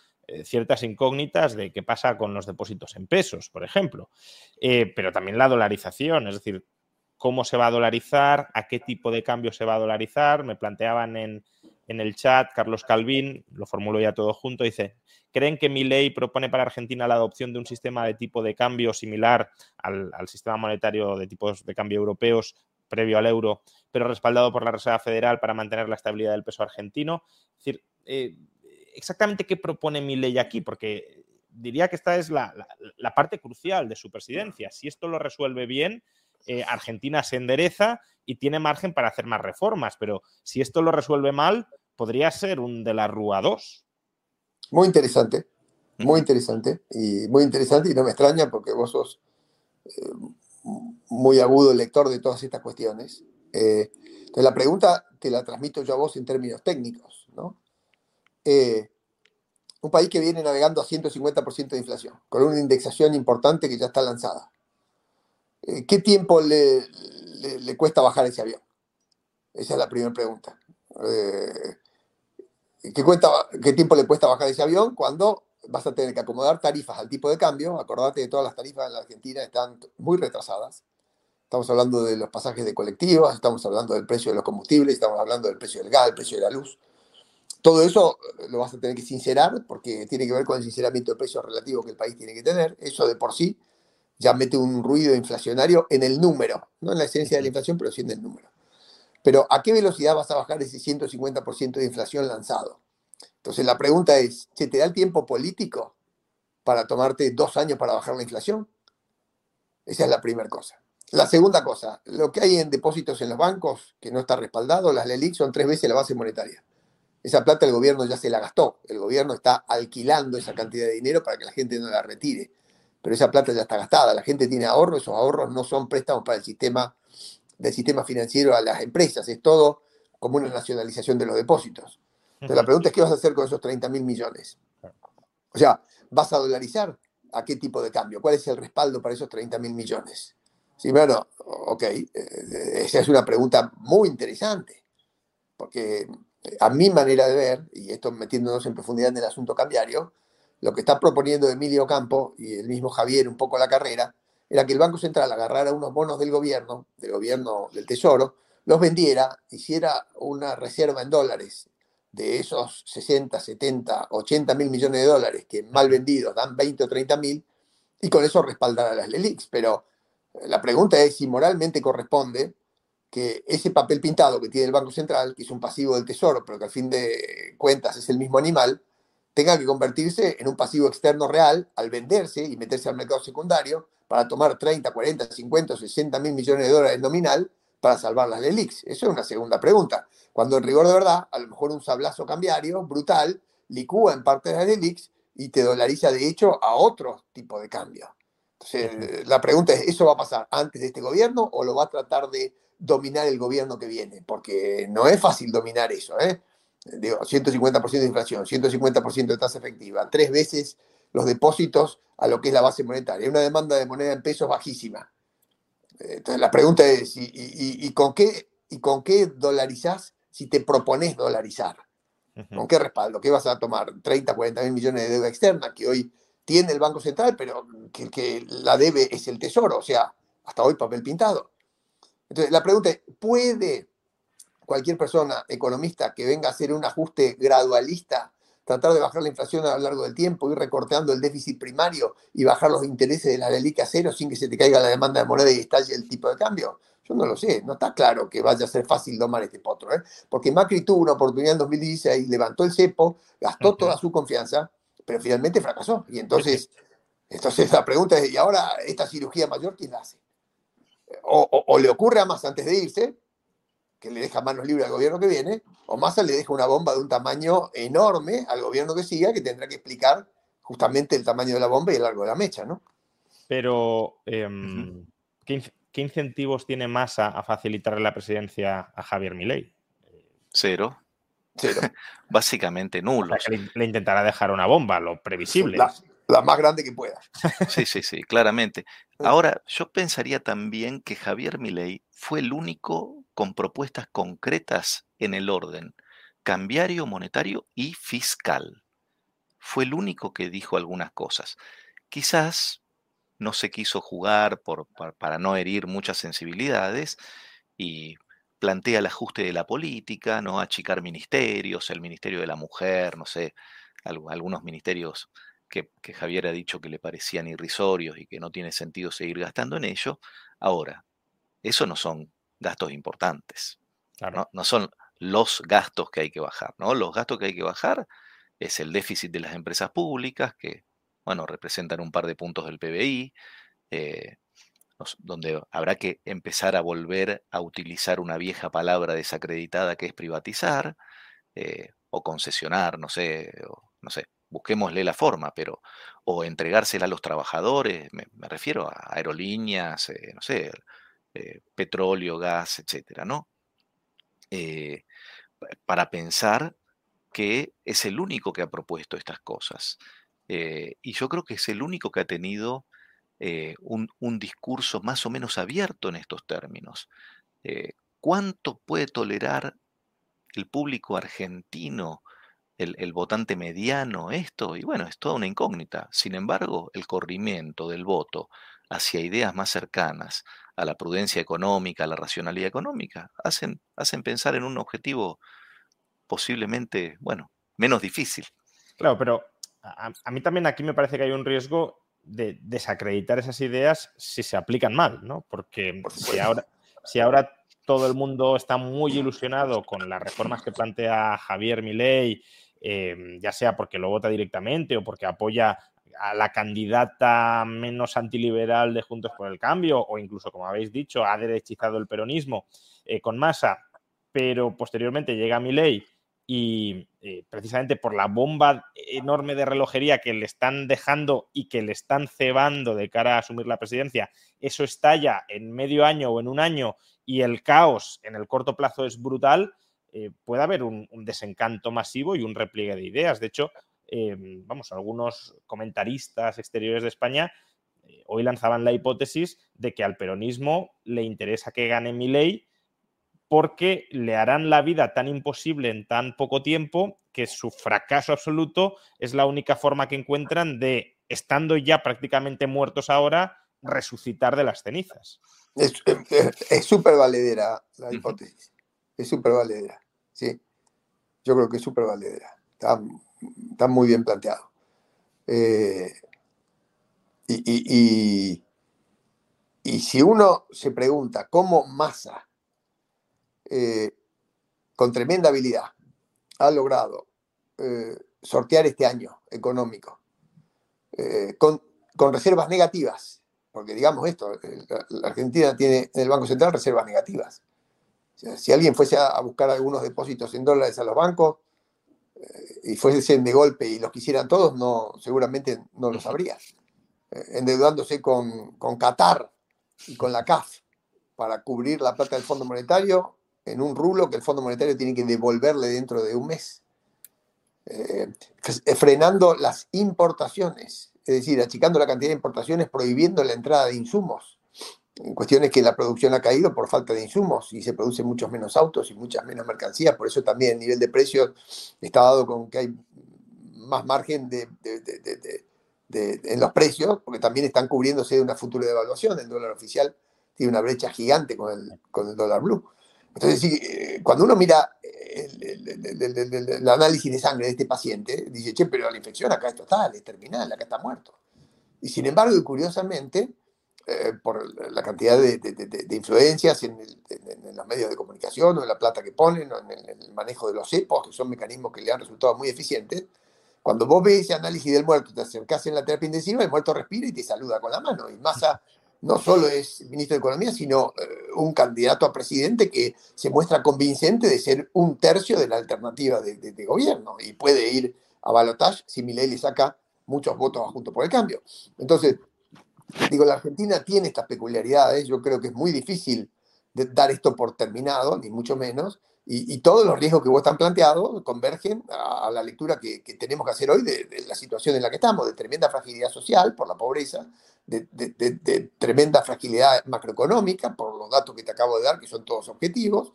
eh, ciertas incógnitas de qué pasa con los depósitos en pesos, por ejemplo. Eh, pero también la dolarización, es decir, cómo se va a dolarizar, a qué tipo de cambio se va a dolarizar. Me planteaban en, el chat, Carlos Calvin, lo formulo ya todo junto, dice, ¿creen que mi ley propone para Argentina la adopción de un sistema de tipo de cambio similar al, sistema monetario de tipos de cambio europeos previo al euro, pero respaldado por la Reserva Federal para mantener la estabilidad del peso argentino? Es decir, eh, exactamente qué propone mi ley aquí, porque diría que esta es la, parte crucial de su presidencia. Si esto lo resuelve bien, eh, Argentina se endereza y tiene margen para hacer más reformas, pero si esto lo resuelve mal, podría ser un de la Rúa 2. Muy interesante, muy interesante, y muy interesante, y no me extraña porque vos sos eh, muy agudo lector de todas estas cuestiones. Eh, entonces la pregunta te la transmito yo a vos en términos técnicos, ¿no? Eh, un país que viene navegando a 150% de inflación, con una indexación importante que ya está lanzada. ¿Qué tiempo le, cuesta bajar ese avión? Esa es la primera pregunta. ¿Qué, cuenta, ¿Qué tiempo le cuesta bajar ese avión cuando vas a tener que acomodar tarifas al tipo de cambio? Acordate que todas las tarifas en la Argentina están muy retrasadas. Estamos hablando de los pasajes de colectivos, estamos hablando del precio de los combustibles, estamos hablando del precio del gas, el precio de la luz. Todo eso lo vas a tener que sincerar porque tiene que ver con el sinceramiento de precios relativo que el país tiene que tener. Eso de por sí ya mete un ruido inflacionario en el número, no en la esencia de la inflación, pero sí en el número. Pero ¿a qué velocidad vas a bajar ese 150% de inflación lanzado? Entonces la pregunta es, ¿se te da el tiempo político para tomarte dos años para bajar la inflación? Esa es la primera cosa. La segunda cosa, lo que hay en depósitos en los bancos, que no está respaldado, las LELIC son tres veces la base monetaria. Esa plata el gobierno ya se la gastó. El gobierno está alquilando esa cantidad de dinero para que la gente no la retire. Pero esa plata ya está gastada. La gente tiene ahorros, esos ahorros no son préstamos para el sistema del sistema financiero a las empresas, es todo como una nacionalización de los depósitos. Entonces la pregunta es, ¿qué vas a hacer con esos 30 mil millones? O sea, ¿vas a dolarizar? ¿A qué tipo de cambio? ¿Cuál es el respaldo para esos 30 mil millones? Sí, bueno, ok, eh, esa es una pregunta muy interesante, porque a mi manera de ver, y esto metiéndonos en profundidad en el asunto cambiario, lo que está proponiendo Emilio Campo y el mismo Javier un poco la carrera, era que el Banco Central agarrara unos bonos del gobierno, del gobierno del Tesoro, los vendiera, hiciera una reserva en dólares de esos 60, 70, 80 mil millones de dólares que mal vendidos dan 20 o 30 mil, y con eso respaldara las LELIX. Pero la pregunta es si moralmente corresponde que ese papel pintado que tiene el Banco Central, que es un pasivo del Tesoro, pero que al fin de cuentas es el mismo animal, tenga que convertirse en un pasivo externo real al venderse y meterse al mercado secundario para tomar 30, 40, 50, 60 mil millones de dólares nominal para salvar las LELIX? Eso es una segunda pregunta. Cuando en rigor de verdad, a lo mejor un sablazo cambiario brutal licúa en parte de las LELIX y te dolariza de hecho a otro tipo de cambio. Entonces, la pregunta es, ¿eso va a pasar antes de este gobierno o lo va a tratar de dominar el gobierno que viene? Porque no es fácil dominar eso, ¿eh? Digo, 150% de inflación, 150% de tasa efectiva, tres veces los depósitos a lo que es la base monetaria. Hay una demanda de moneda en pesos bajísima. Entonces la pregunta es, ¿y, con, qué, y con qué dolarizás si te propones dolarizar? ¿Con qué respaldo? ¿Qué vas a tomar? 30, 40 mil millones de deuda externa que hoy tiene el Banco Central, pero que que la debe es el Tesoro, o sea, hasta hoy papel pintado. Entonces la pregunta es, ¿puede cualquier persona economista que venga a hacer un ajuste gradualista tratar de bajar la inflación a lo largo del tiempo, ir recortando el déficit primario y bajar los intereses de la LELIC a cero sin que se te caiga la demanda de moneda y estalle el tipo de cambio? Yo no lo sé, no está claro que vaya a ser fácil domar este potro, ¿eh? porque Macri tuvo una oportunidad en 2016, levantó el cepo, gastó toda su confianza, pero finalmente fracasó. Y entonces, entonces la pregunta es, ¿y ahora esta cirugía mayor quién la hace? O, o le ocurre a más antes de irse, que le deja manos libres al gobierno que viene, o Massa le deja una bomba de un tamaño enorme al gobierno que siga, que tendrá que explicar justamente el tamaño de la bomba y el largo de la mecha, ¿no? Pero, em, ¿qué, incentivos tiene Massa a facilitarle la presidencia a Javier Milei? Cero. Cero. [LAUGHS] Básicamente nulo. le, intentará dejar una bomba, lo previsible. La, la más grande que pueda. Sí, sí, sí, claramente. [LAUGHS] Ahora, yo pensaría también que Javier Milei fue el único con propuestas concretas en el orden cambiario, monetario y fiscal. Fue el único que dijo algunas cosas. Quizás no se quiso jugar por, para no herir muchas sensibilidades y plantea el ajuste de la política, no achicar ministerios, el Ministerio de la Mujer, no sé, algunos ministerios que, Javier ha dicho que le parecían irrisorios y que no tiene sentido seguir gastando en ello. Ahora, eso no son gastos importantes. ¿no? no son los gastos que hay que bajar, ¿no? Los gastos que hay que bajar es el déficit de las empresas públicas, que, bueno, representan un par de puntos del PBI, eh, donde habrá que empezar a volver a utilizar una vieja palabra desacreditada que es privatizar eh, o concesionar, no sé, no sé, busquémosle la forma, pero o entregársela a los trabajadores, me, refiero a aerolíneas, eh, no sé, eh, petróleo, gas, etcétera, ¿no? para pensar que es el único que ha propuesto estas cosas. y yo creo que es el único que ha tenido eh, un, discurso más o menos abierto en estos términos. Eh, ¿Cuánto puede tolerar el público argentino, el, votante mediano, esto? Y bueno, es toda una incógnita. Sin embargo, el corrimiento del voto hacia ideas más cercanas a la prudencia económica, a la racionalidad económica, hacen, hacen pensar en un objetivo posiblemente, bueno, menos difícil. Claro, pero a, mí también aquí me parece que hay un riesgo de desacreditar esas ideas si se aplican mal, ¿no? Porque si ahora, si ahora todo el mundo está muy ilusionado con las reformas que plantea Javier Milei, eh, ya sea porque lo vota directamente o porque apoya a la candidata menos antiliberal de Juntos por el Cambio, o incluso, como habéis dicho, ha derechizado el peronismo eh, con masa, pero posteriormente llega Milei y eh, precisamente por la bomba enorme de relojería que le están dejando y que le están cebando de cara a asumir la presidencia, eso estalla en medio año o en un año y el caos en el corto plazo es brutal, eh, puede haber un, desencanto masivo y un repliegue de ideas. De hecho, eh, vamos, algunos comentaristas exteriores de España hoy lanzaban la hipótesis de que al peronismo le interesa que gane mi ley porque le harán la vida tan imposible en tan poco tiempo que su fracaso absoluto es la única forma que encuentran de, estando ya prácticamente muertos ahora, resucitar de las cenizas. Es súper valedera la hipótesis. Es súper valedera. Sí. Yo creo que es súper valedera. Está, muy bien planteado. Eh, y, si uno se pregunta cómo Massa eh, con tremenda habilidad, ha logrado eh, sortear este año económico eh, con, reservas negativas, porque digamos esto, la, Argentina tiene en el Banco Central reservas negativas. Si alguien fuese a, buscar algunos depósitos en dólares a los bancos y fuesen de golpe y los quisieran todos, no, seguramente no lo sabría. endeudándose con, con Qatar y con la CAF para cubrir la plata del Fondo Monetario, en un rulo que el Fondo Monetario tiene que devolverle dentro de un mes. Eh, eh, frenando las importaciones, es decir, achicando la cantidad de importaciones, prohibiendo la entrada de insumos. En que la producción ha caído por falta de insumos y se producen muchos menos autos y muchas menos mercancías, por eso también el nivel de precios está dado con que hay más margen de, en los precios, porque también están cubriéndose de una futura devaluación. El dólar oficial tiene una brecha gigante con el, con el dólar blue. Entonces, eh, cuando uno mira el, análisis de sangre de este paciente, dice, che, pero la infección acá es total, es terminal, acá está muerto. Y sin embargo, curiosamente, eh, por la cantidad de, influencias en, los medios de comunicación o en la plata que ponen o en el, manejo de los cepos, que son mecanismos que le han resultado muy eficientes, cuando vos ves ese análisis del muerto, te acercás en la terapia intensiva, el muerto respira y te saluda con la mano. Y Massa no solo es ministro de Economía, sino eh, un candidato a presidente que se muestra convincente de ser un tercio de la alternativa de, gobierno y puede ir a balotage si Milei le saca muchos votos Junto por el Cambio. Entonces, digo, la Argentina tiene estas peculiaridades, yo creo que es muy difícil dar esto por terminado, ni mucho menos, Y, todos los riesgos que vos están planteados convergen a, la lectura que, tenemos que hacer hoy de, la situación en la que estamos, de tremenda fragilidad social por la pobreza, de, tremenda fragilidad macroeconómica por los datos que te acabo de dar, que son todos objetivos,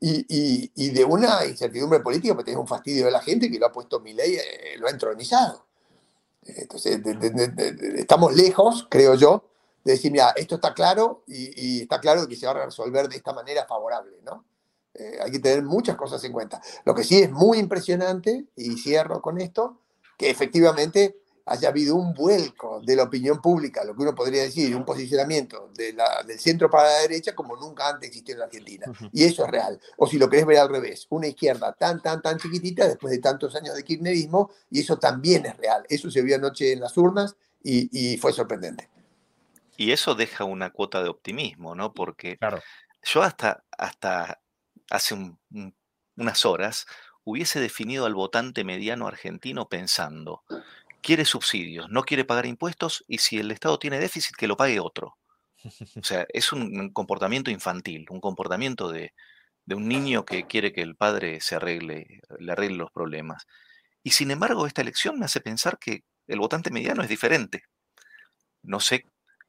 y, y, de una incertidumbre política, porque tenés un fastidio de la gente que lo ha puesto mi ley, eh, lo ha entronizado. Entonces, estamos lejos, creo yo, de decir, mira, esto está claro y, está claro que se va a resolver de esta manera favorable, ¿no? Eh, hay que tener muchas cosas en cuenta. Lo que sí es muy impresionante, y cierro con esto, que efectivamente haya habido un vuelco de la opinión pública, lo que uno podría decir, un posicionamiento de la, del centro para la derecha como nunca antes existió en la Argentina. Y eso es real. O si lo querés ver al revés, una izquierda tan, tan, tan chiquitita después de tantos años de kirchnerismo, y eso también es real. Eso se vio anoche en las urnas y, fue sorprendente. Y eso deja una cuota de optimismo, ¿no? Porque claro. yo hasta, hasta hace unas horas hubiese definido al votante mediano argentino pensando, quiere subsidios, no quiere pagar impuestos y si el Estado tiene déficit, que lo pague otro. O [LAUGHS] sea, es un comportamiento infantil, un comportamiento de, un niño que quiere que el padre se arregle, le arregle los problemas. Y sin embargo, esta elección me hace pensar que el votante mediano es diferente. No sé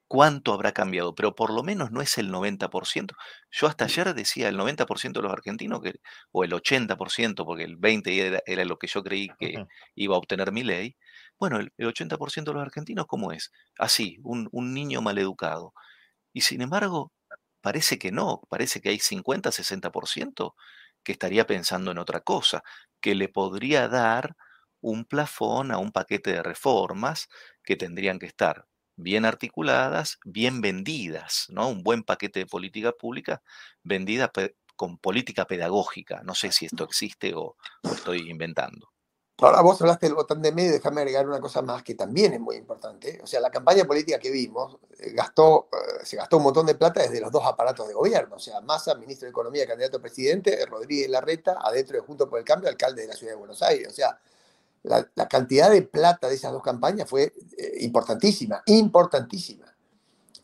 cuánto habrá cambiado, pero por lo menos no es el 90%. Yo hasta ayer decía el 90% de los argentinos, que, o el 80%, porque el 20% era, lo que yo creí que [LAUGHS] iba a obtener mi ley, bueno, el, 80% de los argentinos, ¿cómo es? Así, un, un niño maleducado. Y sin embargo, parece que no, parece que hay 50, 60% que estaría pensando en otra cosa, que le podría dar un plafón a un paquete de reformas que tendrían que estar bien articuladas, bien vendidas, ¿no? Un buen paquete de política pública vendida con política pedagógica. No sé si esto existe o lo estoy inventando. Ahora vos hablaste del botón de medio, déjame agregar una cosa más que también es muy importante. O sea, la campaña política que vimos eh, gastó, eh, se gastó un montón de plata desde los dos aparatos de gobierno. O sea, Massa, ministro de Economía, candidato a presidente, Rodríguez Larreta, adentro de Junto por el Cambio, alcalde de la Ciudad de Buenos Aires. O sea, la, cantidad de plata de esas dos campañas fue eh, importantísima, importantísima.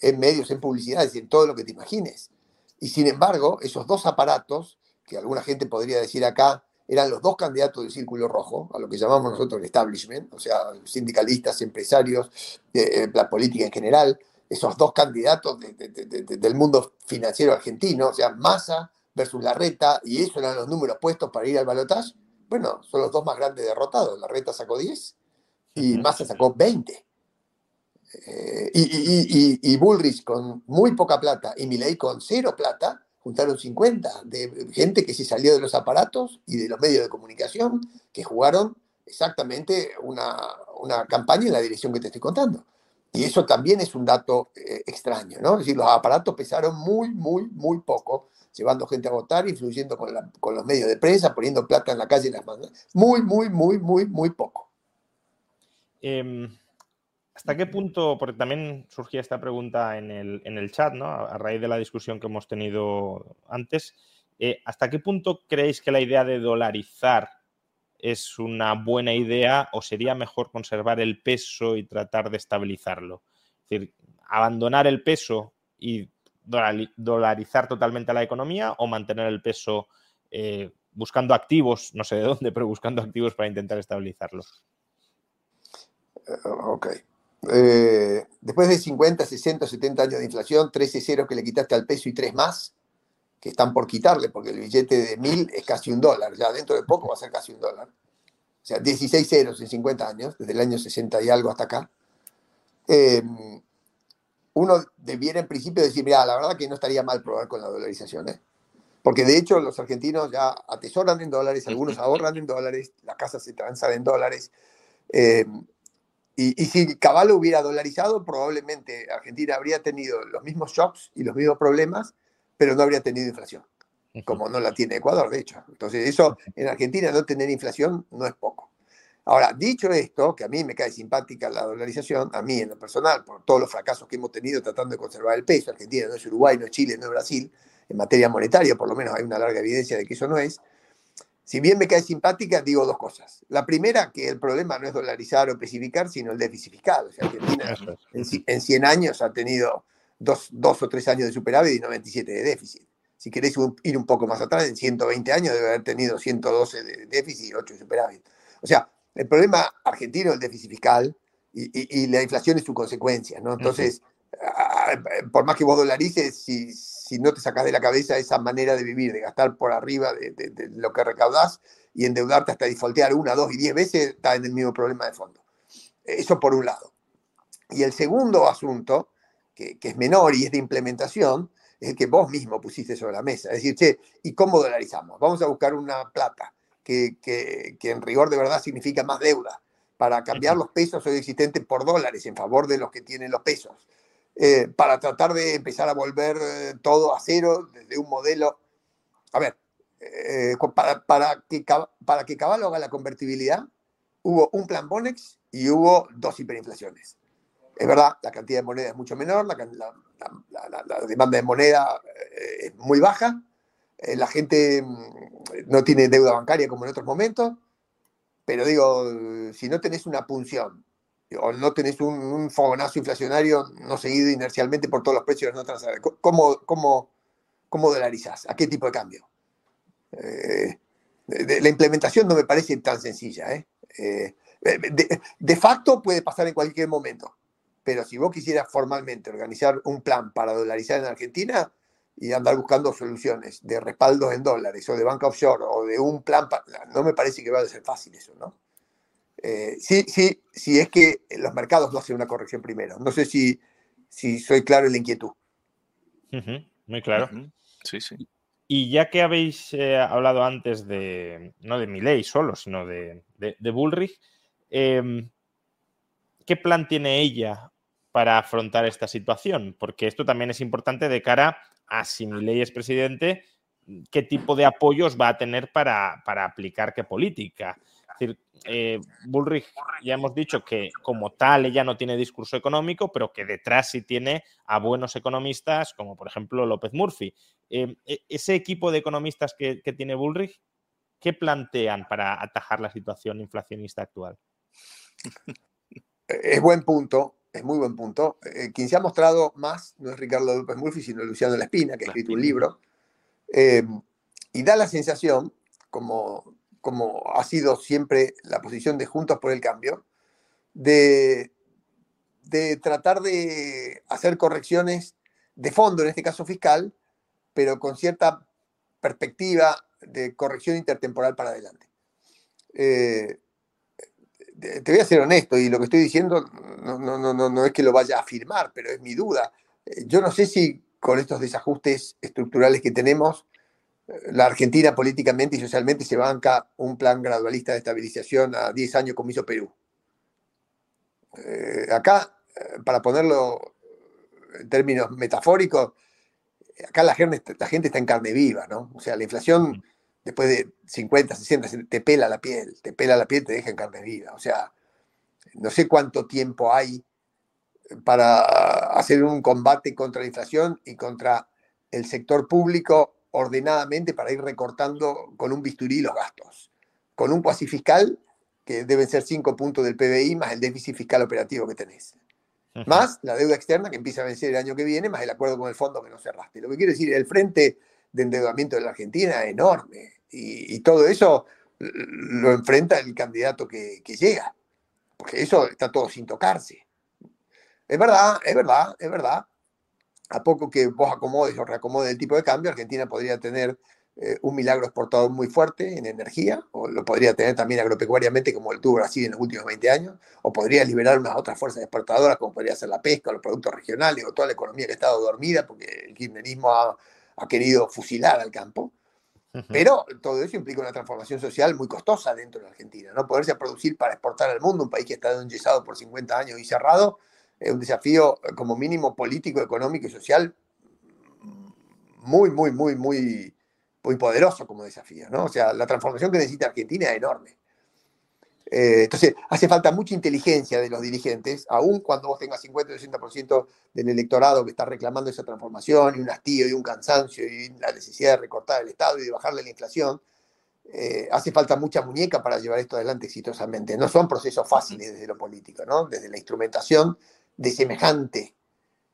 En medios, en publicidades y en todo lo que te imagines. Y sin embargo, esos dos aparatos, que alguna gente podría decir acá, eran los dos candidatos del Círculo Rojo, a lo que llamamos nosotros el establishment, o sea, sindicalistas, empresarios, eh, la política en general, esos dos candidatos del mundo financiero argentino, o sea, Massa versus Larreta, y esos eran los números puestos para ir al balotaje, bueno, son los dos más grandes derrotados. Larreta sacó 10 y Massa sacó 20. Eh, y, y, Bullrich con muy poca plata y Milei con cero plata, juntaron 50 de gente que se salió de los aparatos y de los medios de comunicación que jugaron exactamente una, campaña en la dirección que te estoy contando. Y eso también es un dato eh, extraño, ¿no? Es decir, los aparatos pesaron muy, muy, muy poco, llevando gente a votar, influyendo con, los medios de prensa, poniendo plata en la calle y las manos. Muy, muy, muy, muy, muy poco. Eh, ¿Hasta qué punto, porque también surgía esta pregunta en el, chat, ¿no? A, raíz de la discusión que hemos tenido antes, eh, ¿hasta qué punto creéis que la idea de dolarizar es una buena idea o sería mejor conservar el peso y tratar de estabilizarlo? Es decir, abandonar el peso y dolarizar totalmente la economía o mantener el peso eh, buscando activos, no sé de dónde, pero buscando activos para intentar estabilizarlo. Eh, ok. Eh, después de 50, 60, 70 años de inflación, 13 ceros que le quitaste al peso y tres más, que están por quitarle, porque el billete de mil es casi un dólar, ya dentro de poco va a ser casi un dólar. O sea, 16 ceros en 50 años, desde el año 60 y algo hasta acá. Eh, uno debiera en principio decir, mira, la verdad que no estaría mal probar con la dolarización, ¿eh? Porque de hecho los argentinos ya atesoran en dólares, algunos ahorran en dólares, las casas se transan en dólares. Eh, y, si Caballo hubiera dolarizado, probablemente Argentina habría tenido los mismos shocks y los mismos problemas, pero no habría tenido inflación, como no la tiene Ecuador, de hecho. Entonces, eso en Argentina no tener inflación no es poco. Ahora, dicho esto, que a mí me cae simpática la dolarización, a mí en lo personal, por todos los fracasos que hemos tenido tratando de conservar el peso, Argentina no es Uruguay, no es Chile, no es Brasil, en materia monetaria por lo menos hay una larga evidencia de que eso no es, si bien me cae simpática, digo dos cosas. La primera, que el problema no es dolarizar o especificar, sino el déficit fiscal. O sea, Argentina en, 100 años ha tenido dos, dos, o tres años de superávit y 97 de déficit. si querés ir un poco más atrás, en 120 años debe haber tenido 112 de déficit y 8 de superávit. O sea, el problema argentino es el déficit fiscal y, la inflación es su consecuencia, ¿no? Entonces, por más que vos dolarices, si, si, no te sacas de la cabeza esa manera de vivir, de gastar por arriba de, de, lo que recaudás y endeudarte hasta defaultear una, dos y diez veces, está en el mismo problema de fondo. Eso por un lado. Y el segundo asunto, que, que es menor y es de implementación, es el que vos mismo pusiste sobre la mesa. Es decir, che, ¿y cómo dolarizamos? Vamos a buscar una plata que, que, que en rigor de verdad significa más deuda para cambiar los pesos hoy existentes por dólares en favor de los que tienen los pesos. Eh, para tratar de empezar a volver eh, todo a cero desde un modelo. A ver, eh, para, para, que, para que Caballo haga la convertibilidad, hubo un plan Bonex y hubo dos hiperinflaciones. Es verdad, la cantidad de moneda es mucho menor, la, la, demanda de moneda es muy baja, la gente mm, no tiene deuda bancaria como en otros momentos, pero digo, si no tenés una punción o no tenés un, fogonazo inflacionario no seguido inercialmente por todos los precios no transaccionales, ¿cómo, cómo, cómo dolarizás? ¿A qué tipo de cambio? Eh, la implementación no me parece tan sencilla. de, facto puede pasar en cualquier momento pero si vos quisieras formalmente organizar un plan para dolarizar en Argentina y andar buscando soluciones de respaldos en dólares o de banca offshore o de un plan, no me parece que vaya a ser fácil eso, ¿no? Eh, sí, sí, sí es que los mercados no hacen una corrección primero. No sé si, si soy claro en la inquietud. muy claro. Sí, sí. Y ya que habéis eh, hablado antes de, no de ley solo, sino de, de, Bullrich, em, ¿qué plan tiene ella para afrontar esta situación? Porque esto también es importante de cara a si mi ley es presidente, qué tipo de apoyos va a tener para, aplicar qué política. Es decir, eh, Bullrich ya hemos dicho que como tal ella no tiene discurso económico, pero que detrás sí tiene a buenos economistas, como por ejemplo López Murphy. Eh, e, ese equipo de economistas que, que tiene Bullrich, ¿qué plantean para atajar la situación inflacionista actual? Es buen punto es muy buen punto. Eh, quien se ha mostrado más no es Ricardo López Murphy, sino Luciano La Espina, que ha escrito un libro. Eh, y da la sensación, como, como ha sido siempre la posición de Juntos por el Cambio, de, de tratar de hacer correcciones de fondo, en este caso fiscal, pero con cierta perspectiva de corrección intertemporal para adelante. Eh, te voy a ser honesto, y lo que estoy diciendo no, no, no, no es que lo vaya a afirmar, pero es mi duda. Eh, yo no sé si con estos desajustes estructurales que tenemos, la Argentina políticamente y socialmente se banca un plan gradualista de estabilización a 10 años como hizo Perú. Eh, acá, para ponerlo en términos metafóricos, acá la gente, la gente está en carne viva, ¿no? O sea, la inflación después de 50, 60, te pela la piel, te pela la piel, te deja en carne viva. O sea, no sé cuánto tiempo hay para hacer un combate contra la inflación y contra el sector público ordenadamente para ir recortando con un bisturí los gastos, con un cuasi fiscal que deben ser 5 puntos del PBI más el déficit fiscal operativo que tenés. Más la deuda externa que empieza a vencer el año que viene, más el acuerdo con el fondo que no cerraste. Lo que quiero decir, el frente de endeudamiento de la Argentina es enorme. Y, todo eso lo enfrenta el candidato que, llega. Porque eso está todo sin tocarse. Es verdad, es verdad, es verdad. A poco que vos acomodes o reacomodes el tipo de cambio, Argentina podría tener eh, un milagro exportador muy fuerte en energía, o lo podría tener también agropecuariamente como el tuvo Brasil en los últimos 20 años, o podría liberar unas otras fuerzas exportadoras como podría ser la pesca, o los productos regionales, o toda la economía que ha estado dormida, porque el kirchnerismo ha, ha querido fusilar al campo. Pero todo eso implica una transformación social muy costosa dentro de la Argentina. No poderse producir para exportar al mundo, un país que estado enyesado por 50 años y cerrado, un desafío eh, como mínimo político, económico y social muy, muy, muy, muy, muy poderoso como desafío. ¿no? O sea, la transformación que necesita Argentina es enorme. Eh, entonces, hace falta mucha inteligencia de los dirigentes, aun cuando vos tengas 50 o 60% del electorado que está reclamando esa transformación y un hastío y un cansancio y la necesidad de recortar el Estado y de bajarle la inflación. Eh, hace falta mucha muñeca para llevar esto adelante exitosamente. No son procesos fáciles desde lo político, desde la instrumentación de semejante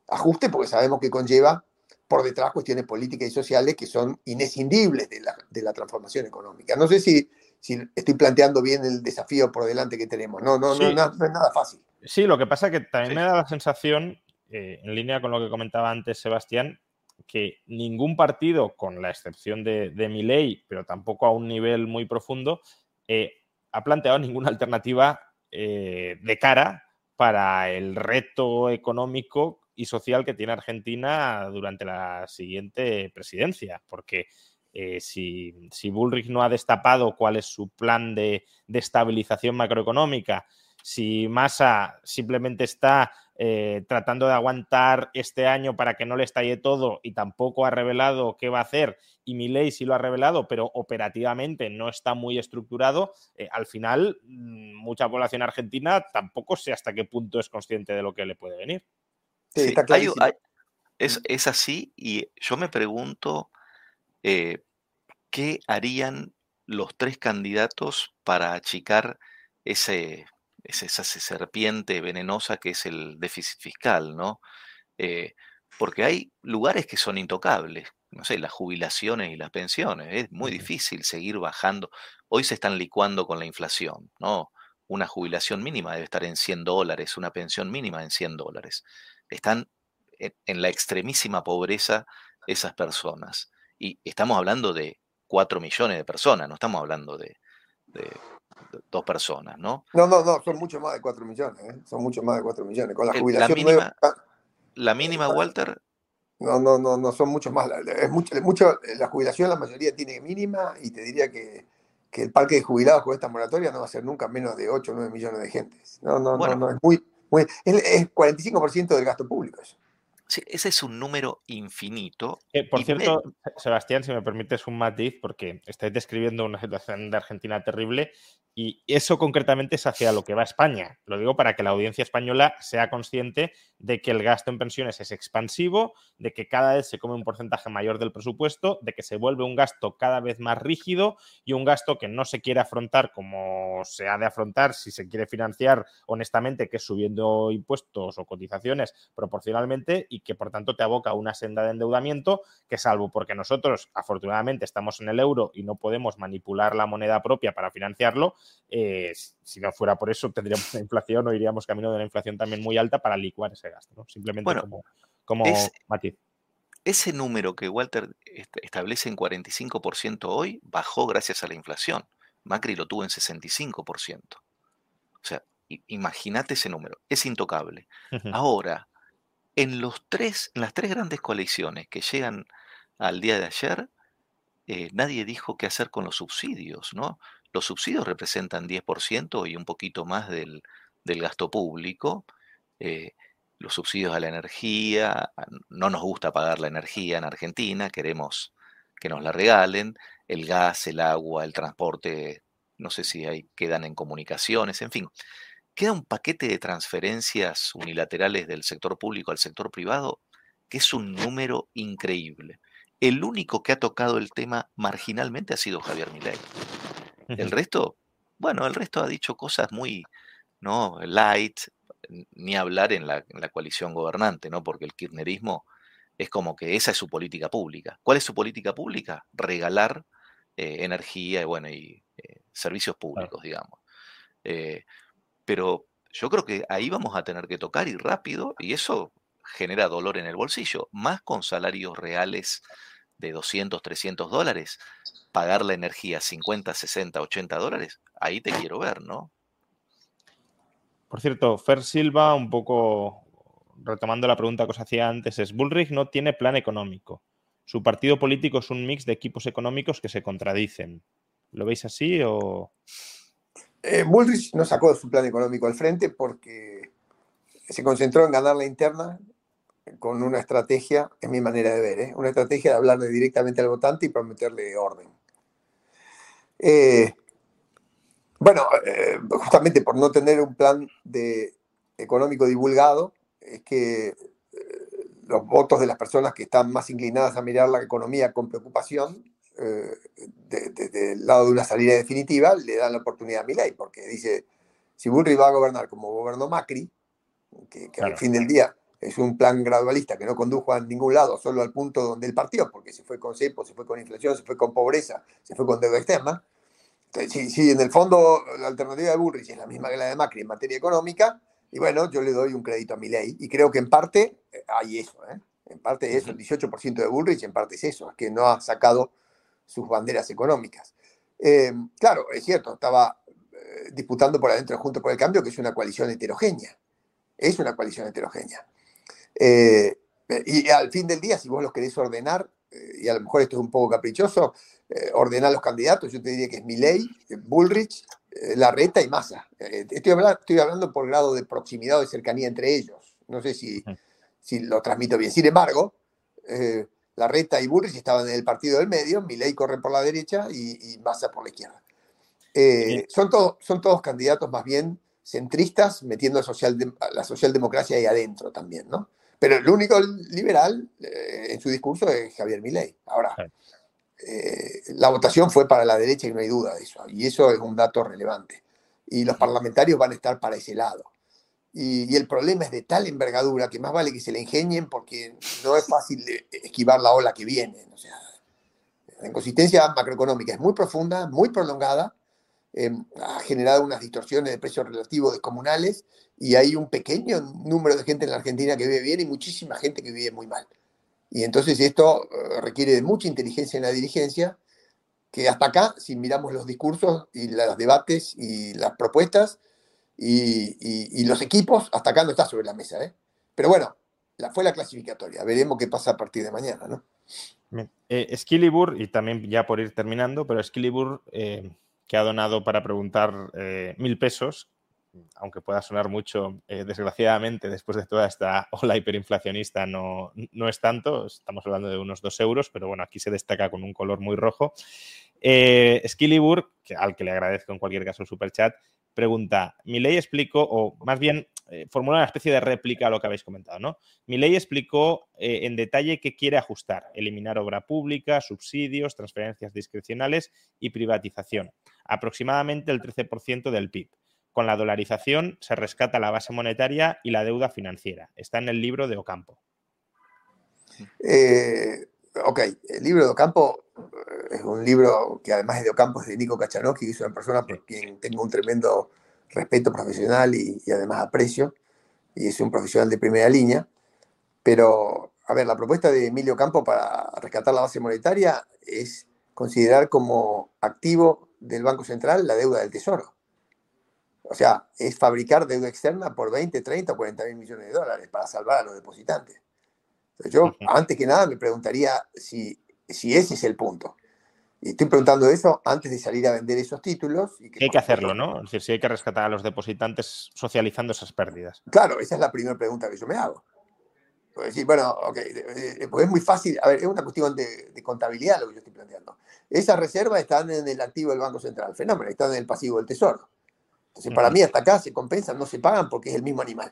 ajuste, porque sabemos que conlleva por detrás cuestiones políticas y sociales que son inescindibles de la, de la transformación económica. No sé si, si estoy planteando bien el desafío por delante que tenemos. No, no, Sí. no, no, no es nada fácil. Sí, lo que pasa que también Sí. me da la sensación, eh, en línea con lo que comentaba antes Sebastián, que ningún partido, con la excepción de, de Milei, pero tampoco a un nivel muy profundo, eh, ha planteado ninguna alternativa eh, de cara para el reto económico y social que tiene Argentina durante la siguiente presidencia. Porque eh, si, si Bullrich no ha destapado cuál es su plan de, de estabilización macroeconómica, si Massa simplemente está eh, tratando de aguantar este año para que no le estalle todo y tampoco ha revelado qué va a hacer, y Milei sí lo ha revelado, pero operativamente no está muy estructurado, eh, al final mm, mucha población argentina tampoco sé hasta qué punto es consciente de lo que le puede venir. Sí, Sí, está hay- clarísimo. hay- es, es así y yo me pregunto eh, qué harían los tres candidatos para achicar ese, ese- esa serpiente venenosa que es el déficit fiscal, ¿no? Eh, porque hay lugares que son intocables, no sé, las jubilaciones y las pensiones, es muy difícil seguir bajando. Hoy se están licuando con la inflación, ¿no? Una jubilación mínima debe estar en 100 dólares, una pensión mínima en 100 dólares. Están en, la extremísima pobreza esas personas. Y estamos hablando de 4 millones de personas, no estamos hablando de dos personas, ¿no? No, no, no, son mucho más de 4 millones, ¿eh? son mucho más de 4 millones. Con la El- la jubilación mínima- nueva, ah, La mínima, Walter, no, no, no, no son muchos más. Es mucho, es mucho- la jubilación la mayoría tiene mínima y te diría que, que el parque de jubilados con esta moratoria no va a ser nunca menos de 8 o 9 millones de gentes. No, no, Bueno. no, no, es muy, muy es, es 45% del gasto público eso. sí, ese es un número infinito. Eh, por cierto, Sebastián, si me permites un matiz, porque estáis describiendo una situación de Argentina terrible y eso concretamente es hacia lo que va España. Lo digo para que la audiencia española sea consciente de que el gasto en pensiones es expansivo, de que cada vez se come un porcentaje mayor del presupuesto, de que se vuelve un gasto cada vez más rígido y un gasto que no se quiere afrontar como se ha de afrontar si se quiere financiar honestamente, que es subiendo impuestos o cotizaciones proporcionalmente y que por tanto te aboca a una senda de endeudamiento que salvo porque nosotros afortunadamente estamos en el euro y no podemos manipular la moneda propia para financiarlo, eh, si no fuera por eso tendríamos una inflación o iríamos camino de una inflación también muy alta para licuar ese gasto, ¿no? Simplemente Bueno, como, como es- matiz. Ese número que Walter est- establece en 45% hoy bajó gracias a la inflación. Macri lo tuvo en 65%. O sea, imagínate ese número. Es intocable. Ahora, en, los tres, en las tres grandes coaliciones que llegan al día de ayer, eh, nadie dijo qué hacer con los subsidios, ¿no? Los subsidios representan 10% y un poquito más del, gasto público. eh, los subsidios a la energía, no nos gusta pagar la energía en Argentina, queremos que nos la regalen, el gas, el agua, el transporte, no sé si hay, quedan en comunicaciones, en fin. Queda un paquete de transferencias unilaterales del sector público al sector privado que es un número increíble. El único que ha tocado el tema marginalmente ha sido Javier Milei. El resto, bueno, el resto ha dicho cosas muy, ¿no? Light, ni hablar en la, en la coalición gobernante, ¿no? Porque el kirchnerismo es como que esa es su política pública. ¿Cuál es su política pública? Regalar eh, energía y, bueno, y eh, servicios públicos, digamos. Eh, pero yo creo que ahí vamos a tener que tocar y rápido, y eso genera dolor en el bolsillo, más con salarios reales de 200, 300 dólares, pagar la energía 50, 60, 80 dólares, ahí te quiero ver, ¿no? Por cierto, Fer Silva, un poco retomando la pregunta que os hacía antes, es Bullrich no tiene plan económico. Su partido político es un mix de equipos económicos que se contradicen. ¿Lo veis así o...? Eh, Bullrich no sacó su plan económico al frente porque se concentró en ganar la interna con una estrategia, es mi manera de ver, ¿eh? una estrategia de hablarle directamente al votante y prometerle orden. Eh, bueno, eh, justamente por no tener un plan de, económico divulgado, es que los votos de las personas que están más inclinadas a mirar la economía con preocupación, eh, de- de- del lado de una salida definitiva, le dan la oportunidad a Milei, porque dice, si Bullrich va a gobernar como gobernó Macri, que, que Claro. al fin del día es un plan gradualista que no condujo a ningún lado, solo al punto donde el partió, porque se fue con cepo, se fue con inflación, se fue con pobreza, se fue con deuda externa. Entonces, si, en el fondo la alternativa de Bullrich es la misma que la de Macri en materia económica, y bueno, yo le doy un crédito a mi ley. Y creo que en parte eh, hay eso, ¿eh? En parte es eso, el 18% de Bullrich, en parte es eso, es que no ha sacado sus banderas económicas. Eh, claro, es cierto, estaba disputando por adentro junto por el cambio, que es una coalición heterogénea. Es una coalición heterogénea. Y al fin del día, si vos los querés ordenar, y a lo mejor esto es un poco caprichoso, ordenar los candidatos, yo te diría que es Milley, Bullrich, Larreta y Massa. Estoy hablando, estoy hablando por grado de proximidad o de cercanía entre ellos. No sé si, si lo transmito bien. Sin embargo, eh, Larreta y Bullrich estaban en el partido del medio, Milei corre por la derecha y, Massa por la izquierda. Eh, son, todos, son todos candidatos más bien centristas, metiendo social, la socialdemocracia ahí adentro también, ¿no? Pero el único liberal eh, en su discurso es Javier Milei. Ahora, eh, la votación fue para la derecha y no hay duda de eso. Y eso es un dato relevante. Y los parlamentarios van a estar para ese lado. Y, el problema es de tal envergadura que más vale que se le ingenien porque no es fácil esquivar la ola que viene. O sea, la inconsistencia macroeconómica es muy profunda, muy prolongada, em, ha generado unas distorsiones de precios relativos descomunales y hay un pequeño número de gente en la Argentina que vive bien y muchísima gente que vive muy mal. Y entonces esto eh, requiere de mucha inteligencia en la dirigencia, que hasta acá, si miramos los discursos y los debates y las propuestas y, los equipos, hasta acá no está sobre la mesa. ¿eh? Pero bueno, la, fue la clasificatoria. Veremos qué pasa a partir de mañana. ¿no? Eh, y también ya por ir terminando, pero Skillibur, eh, que ha donado para preguntar eh, mil pesos, aunque pueda sonar mucho, eh, desgraciadamente, después de toda esta ola hiperinflacionista, no, no es tanto. Estamos hablando de unos dos euros, pero bueno, aquí se destaca con un color muy rojo. Eh, al que le agradezco en cualquier caso el superchat, pregunta: Mi ley explicó, o más bien eh, formula una especie de réplica a lo que habéis comentado, ¿no? Mi ley explicó eh, en detalle qué quiere ajustar: eliminar obra pública, subsidios, transferencias discrecionales y privatización. Aproximadamente el 13% del PIB. Con la dolarización se rescata la base monetaria y la deuda financiera. Está en el libro de Ocampo. Eh, ok, el libro de Ocampo eh, es un libro que además es de Ocampo, es de Nico Kachanowski, que es una persona por quien tengo un tremendo respeto profesional y, además aprecio, y es un profesional de primera línea. Pero, a ver, la propuesta de Emilio Campo para rescatar la base monetaria es considerar como activo del Banco Central la deuda del Tesoro. O sea, es fabricar deuda externa por 20, 30, 40 mil millones de dólares para salvar a los depositantes. Entonces yo, antes que nada, me preguntaría si, si ese es el punto. Y estoy preguntando eso antes de salir a vender esos títulos. Y hay que hacerlo, ¿no? Es decir, si hay que rescatar a los depositantes socializando esas pérdidas. Claro, esa es la primera pregunta que yo me hago. Pues decir, bueno, ok, pues es muy fácil, a ver, es una cuestión de, de, contabilidad lo que yo estoy planteando. Esas reservas están en el activo del Banco Central, fenómeno, están en el pasivo del Tesoro. Entonces, para mí, hasta acá se compensan, no se pagan porque es el mismo animal.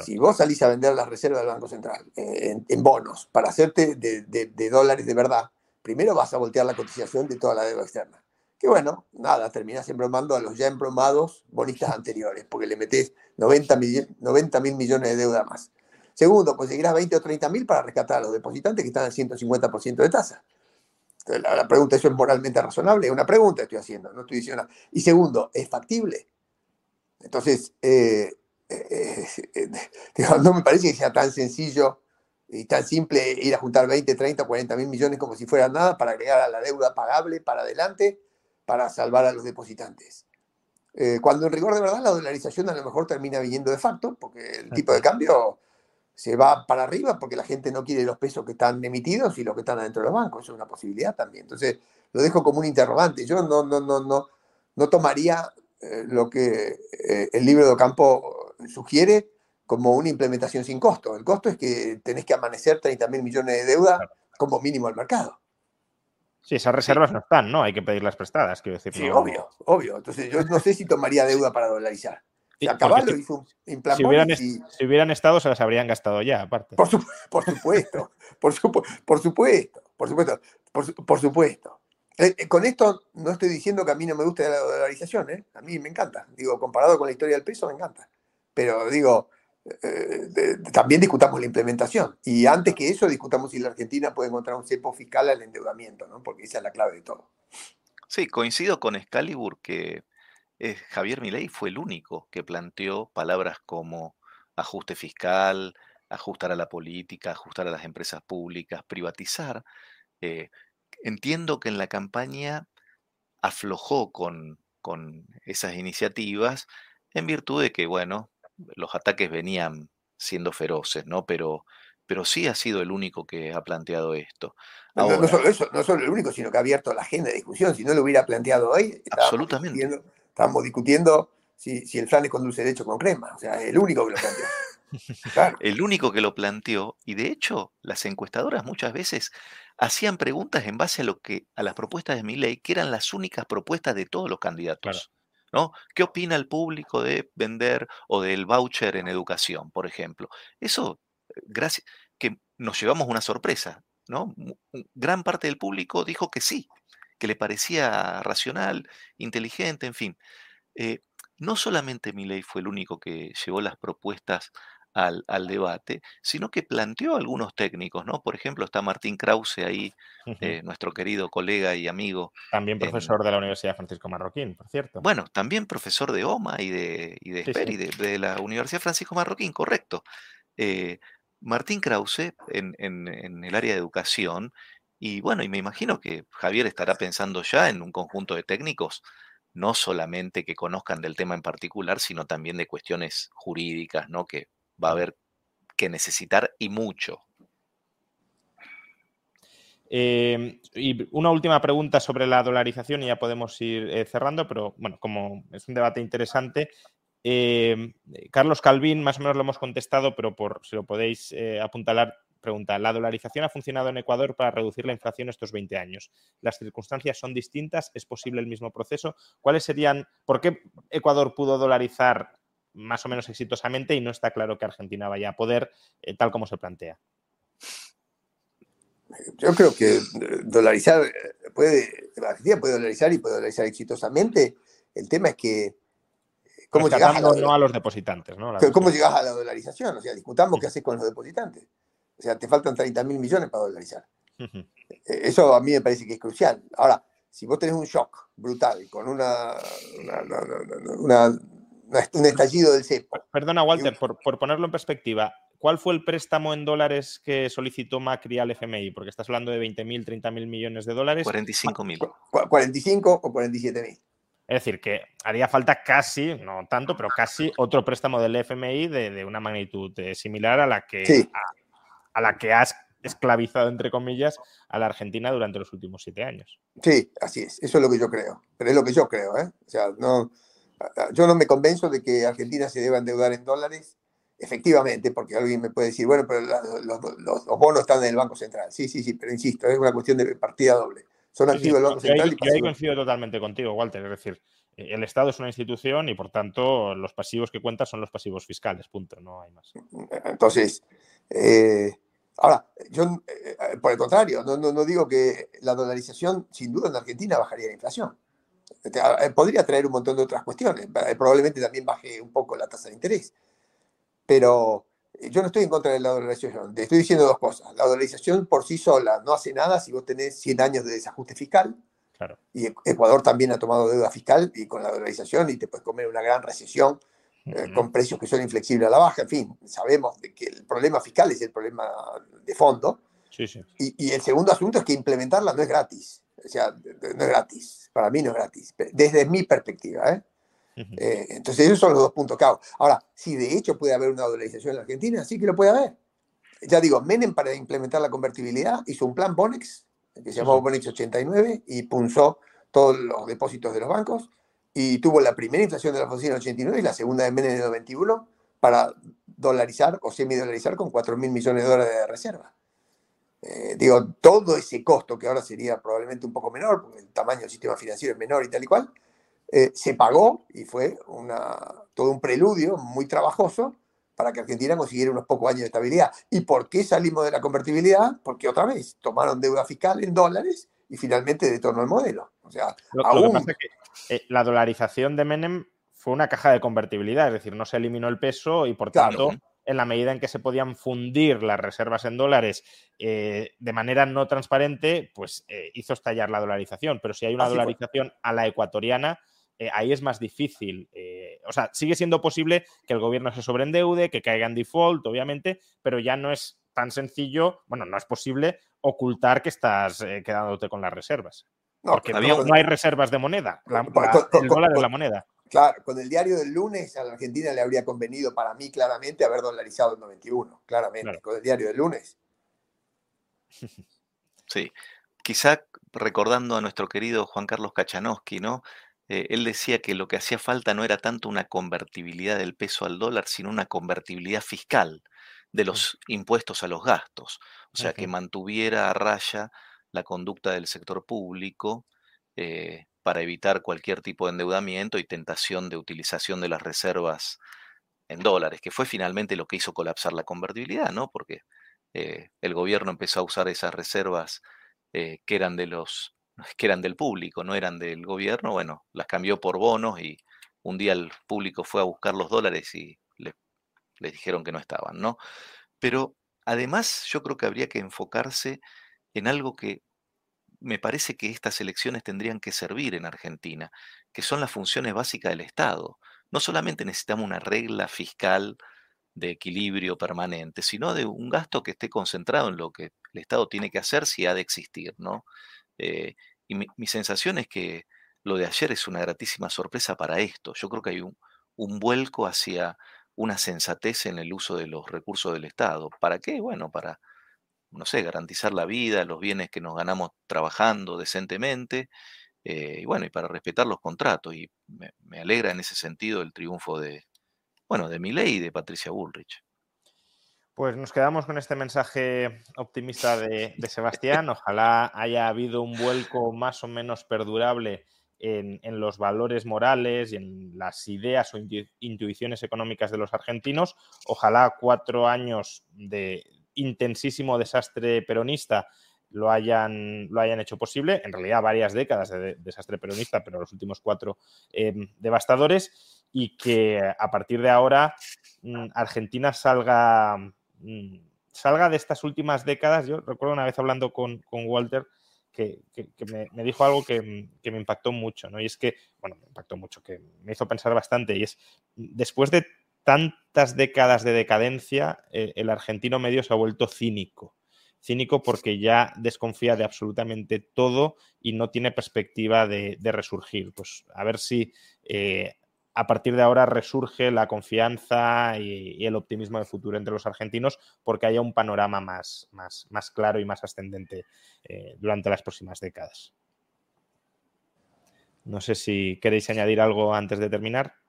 Si vos salís a vender las reservas del Banco Central eh, en, bonos para hacerte de, dólares de verdad, primero vas a voltear la cotización de toda la deuda externa. Que bueno, nada, terminás embromando a los ya embromados bonistas anteriores, porque le metés 90 mil millones de deuda más. Segundo, conseguirás 20 o 30 mil para rescatar a los depositantes que están al 150% de tasa. la, la, pregunta, ¿eso es moralmente razonable? Es una pregunta que estoy haciendo, no estoy diciendo nada. Y segundo, ¿es factible? Entonces, eh, eh, eh, [LAUGHS] no me parece que sea tan sencillo y tan simple ir a juntar 20, 30, 40 mil millones como si fuera nada para agregar a la deuda pagable para adelante para salvar a los depositantes. cuando en rigor de verdad la dolarización a lo mejor termina viniendo de facto, porque el tipo de cambio se va para arriba porque la gente no quiere los pesos que están emitidos y los que están adentro de los bancos. Eso es una posibilidad también. Entonces, lo dejo como un interrogante. Yo no, no, no, no, no tomaría eh, lo que eh, el libro de Ocampo sugiere como una implementación sin costo. El costo es que tenés que amanecer 30 mil millones de deuda como mínimo al mercado. Sí, esas reservas no están, ¿no? Hay que pedirlas prestadas, quiero decir. Sí, obvio, obvio. Entonces yo no sé si tomaría deuda para dolarizar. hizo un si hubieran, si hubieran estado, se las habrían gastado ya, aparte. Por, por supuesto, por, por supuesto, por supuesto, por supuesto. Eh, con esto no estoy diciendo que a mí no me guste la dolarización, ¿eh? a mí me encanta. Digo, comparado con la historia del peso, me encanta. Pero digo, eh, también discutamos la implementación. Y antes que eso, discutamos si la Argentina puede encontrar un cepo fiscal al endeudamiento, ¿no? porque esa es la clave de todo. Sí, coincido con Excalibur que eh, Javier Milei fue el único que planteó palabras como ajuste fiscal, ajustar a la política, ajustar a las empresas públicas, privatizar. Eh, entiendo que en la campaña aflojó con, con esas iniciativas en virtud de que, bueno, los ataques venían siendo feroces, ¿no? Pero, pero sí ha sido el único que ha planteado esto. no, solo eso, no solo el único, sino que ha abierto la agenda de discusión. Si no lo hubiera planteado hoy, absolutamente. Estábamos discutiendo si, si el flan es con dulce de con crema. O sea, es el único que lo planteó. El único que lo planteó, y de hecho, las encuestadoras muchas veces hacían preguntas en base a lo que, a las propuestas de mi ley, que eran las únicas propuestas de todos los candidatos. ¿no? ¿Qué opina el público de vender o del voucher en educación, por ejemplo? Eso, eh, gracias, que nos llevamos una sorpresa, ¿no? Gran parte del público dijo que sí, que le parecía racional, inteligente, en fin. Eh, no solamente ley fue el único que llevó las propuestas al, debate, sino que planteó algunos técnicos, ¿no? Por ejemplo, está Martín Krause ahí, eh, nuestro querido colega y amigo. También profesor de la Universidad Francisco Marroquín, por cierto. Bueno, también profesor de OMA y de, y de de, la Universidad Francisco Marroquín, correcto. Eh, Martín Krause en, en, el área de educación, y bueno, y me imagino que Javier estará pensando ya en un conjunto de técnicos no solamente que conozcan del tema en particular, sino también de cuestiones jurídicas, ¿no? Que va a haber que necesitar y mucho. Em, y una última pregunta sobre la dolarización y ya podemos ir eh, cerrando, pero bueno, como es un debate interesante, em, Carlos Calvin, más o menos lo hemos contestado, pero por si lo podéis eh, apuntalar, pregunta, ¿la dolarización ha funcionado en Ecuador para reducir la inflación estos 20 años? ¿Las circunstancias son distintas? ¿Es posible el mismo proceso? ¿Cuáles serían, por qué Ecuador pudo dolarizar más o menos exitosamente y no está claro que Argentina vaya a poder eh, tal como se plantea. Yo creo que eh, dolarizar eh, puede, Argentina puede dolarizar y puede dolarizar exitosamente. El tema es que cómo llegas a, no a los depositantes, ¿no? ¿Cómo llegas a la dolarización? O sea, discutamos qué haces con los depositantes. O sea, te faltan 30 mil millones para dolarizar. Eso a mí me parece que es crucial. Ahora, si vos tenés un shock brutal con una, una un estallido del cepo. Perdona, Walter, por, ponerlo en perspectiva, ¿cuál fue el préstamo en dólares que solicitó Macri al FMI? Porque estás hablando de 20.000, 30.000 millones de dólares. 45.000. 45 o 47.000. Es decir, que haría falta casi, no tanto, pero casi otro préstamo del FMI de, una magnitud eh, similar a la que a, la que has esclavizado, entre comillas, a la Argentina durante los últimos siete años. Sí, así es. Eso es lo que yo creo. Pero es lo que yo creo, ¿eh? O sea, no, yo no me convenzo de que Argentina se deba endeudar en dólares, efectivamente, porque alguien me puede decir, bueno, pero los, bonos están en el Banco Central. Sí, sí, sí, pero insisto, es una cuestión de partida doble. Son activos del Banco Central. Yo ahí, coincido totalmente contigo, Walter. Es decir, el Estado es una institución y por tanto los pasivos que cuentan son los pasivos fiscales, punto, no hay más. Entonces, eh, ahora, yo eh, por el contrario, no, no, digo que la dolarización sin duda en Argentina bajaría la inflación. Eh, podría traer un montón de otras cuestiones. Eh, probablemente también baje un poco la tasa de interés. Pero eh, yo no estoy en contra de la dolarización. Te estoy diciendo dos cosas. La dolarización por sí sola no hace nada si vos tenés 100 años de desajuste fiscal. Claro. Y Ecuador también ha tomado deuda fiscal y con la dolarización y te puedes comer una gran recesión con precios que son inflexibles a la baja. En fin, sabemos de que el problema fiscal es el problema de fondo. Sí, sí. Y, y el segundo asunto es que implementarla no es gratis. O sea, no es gratis. Para mí no es gratis. Desde mi perspectiva. ¿eh? Eh, entonces, esos son los dos puntos clave. Ahora, si de hecho puede haber una dolarización en la Argentina, sí que lo puede haber. Ya digo, Menem para implementar la convertibilidad hizo un plan Bonex, que se llamó Bonex 89, y punzó todos los depósitos de los bancos, y tuvo la primera inflación de la oficina en 89 y la segunda de Menem en el 91 para dolarizar o semidolarizar con 4 mil millones de dólares de reserva. Eh, digo, todo ese costo, que ahora sería probablemente un poco menor, porque el tamaño del sistema financiero es menor y tal y cual, eh, se pagó y fue una, todo un preludio muy trabajoso para que Argentina consiguiera unos pocos años de estabilidad. ¿Y por qué salimos de la convertibilidad? Porque otra vez tomaron deuda fiscal en dólares y finalmente detornó el modelo. O sea, lo, que pasa es que eh, la dolarización de Menem fue una caja de convertibilidad, es decir, no se eliminó el peso y por tanto en la medida en que se podían fundir las reservas en dólares eh, de manera no transparente, pues eh, hizo estallar la dolarización. Pero si hay una dolarización a la ecuatoriana, eh, ahí es más difícil. o sea, sigue siendo posible que el gobierno se sobreendeude, que caiga en default, obviamente, pero ya no es tan sencillo, bueno, no es posible ocultar que estás quedándote con las reservas. No, porque no, hay reservas de moneda. el dólar es la moneda. Claro, con el diario del lunes a la Argentina le habría convenido para mí claramente haber dolarizado el 91, claramente, con el diario del lunes. [LAUGHS] Sí, quizá recordando a nuestro querido Juan Carlos Kachanowski, ¿no? Eh, él decía que lo que hacía falta no era tanto una convertibilidad del peso al dólar, sino una convertibilidad fiscal de los impuestos a los gastos, o sea, que mantuviera a raya la conducta del sector público, eh, para evitar cualquier tipo de endeudamiento y tentación de utilización de las reservas en dólares, que fue finalmente lo que hizo colapsar la convertibilidad, ¿no? Porque eh, el gobierno empezó a usar esas reservas eh, que eran de los que eran del público, no eran del gobierno, bueno, las cambió por bonos y un día el público fue a buscar los dólares y le, les dijeron que no estaban, ¿no? Pero además yo creo que habría que enfocarse en algo que me parece que estas elecciones tendrían que servir en Argentina, que son las funciones básicas del Estado. No solamente necesitamos una regla fiscal de equilibrio permanente, sino de un gasto que esté concentrado en lo que el Estado tiene que hacer si ha de existir, ¿no? Eh, y mi, sensación es que lo de ayer es una gratísima sorpresa para esto. Yo creo que hay un, un vuelco hacia una sensatez en el uso de los recursos del Estado. ¿Para qué? Bueno, para no sé, garantizar la vida, los bienes que nos ganamos trabajando decentemente, eh, y bueno, y para respetar los contratos. Y me, alegra en ese sentido el triunfo de, bueno, de Milei y de Patricia Bullrich. Pues nos quedamos con este mensaje optimista de, Sebastián. Ojalá haya habido un vuelco más o menos perdurable en, en, los valores morales y en las ideas o intuiciones económicas de los argentinos. Ojalá cuatro años de, intensísimo desastre peronista lo hayan, lo hayan hecho posible. En realidad, varias décadas de, desastre peronista, pero los últimos cuatro em, devastadores. Y que a partir de ahora mm, Argentina salga, mm, salga de estas últimas décadas. Yo recuerdo una vez hablando con, Walter que, me, dijo algo que, que, me impactó mucho, ¿no? Y es que, bueno, me impactó mucho, que me hizo pensar bastante. Y es, después de tantas décadas de decadencia, eh, el argentino medio se ha vuelto cínico. Cínico porque ya desconfía de absolutamente todo y no tiene perspectiva de, resurgir. Pues a ver si eh, a partir de ahora resurge la confianza y, el optimismo de futuro entre los argentinos porque haya un panorama más, claro y más ascendente eh, durante las próximas décadas. No sé si queréis añadir algo antes de terminar.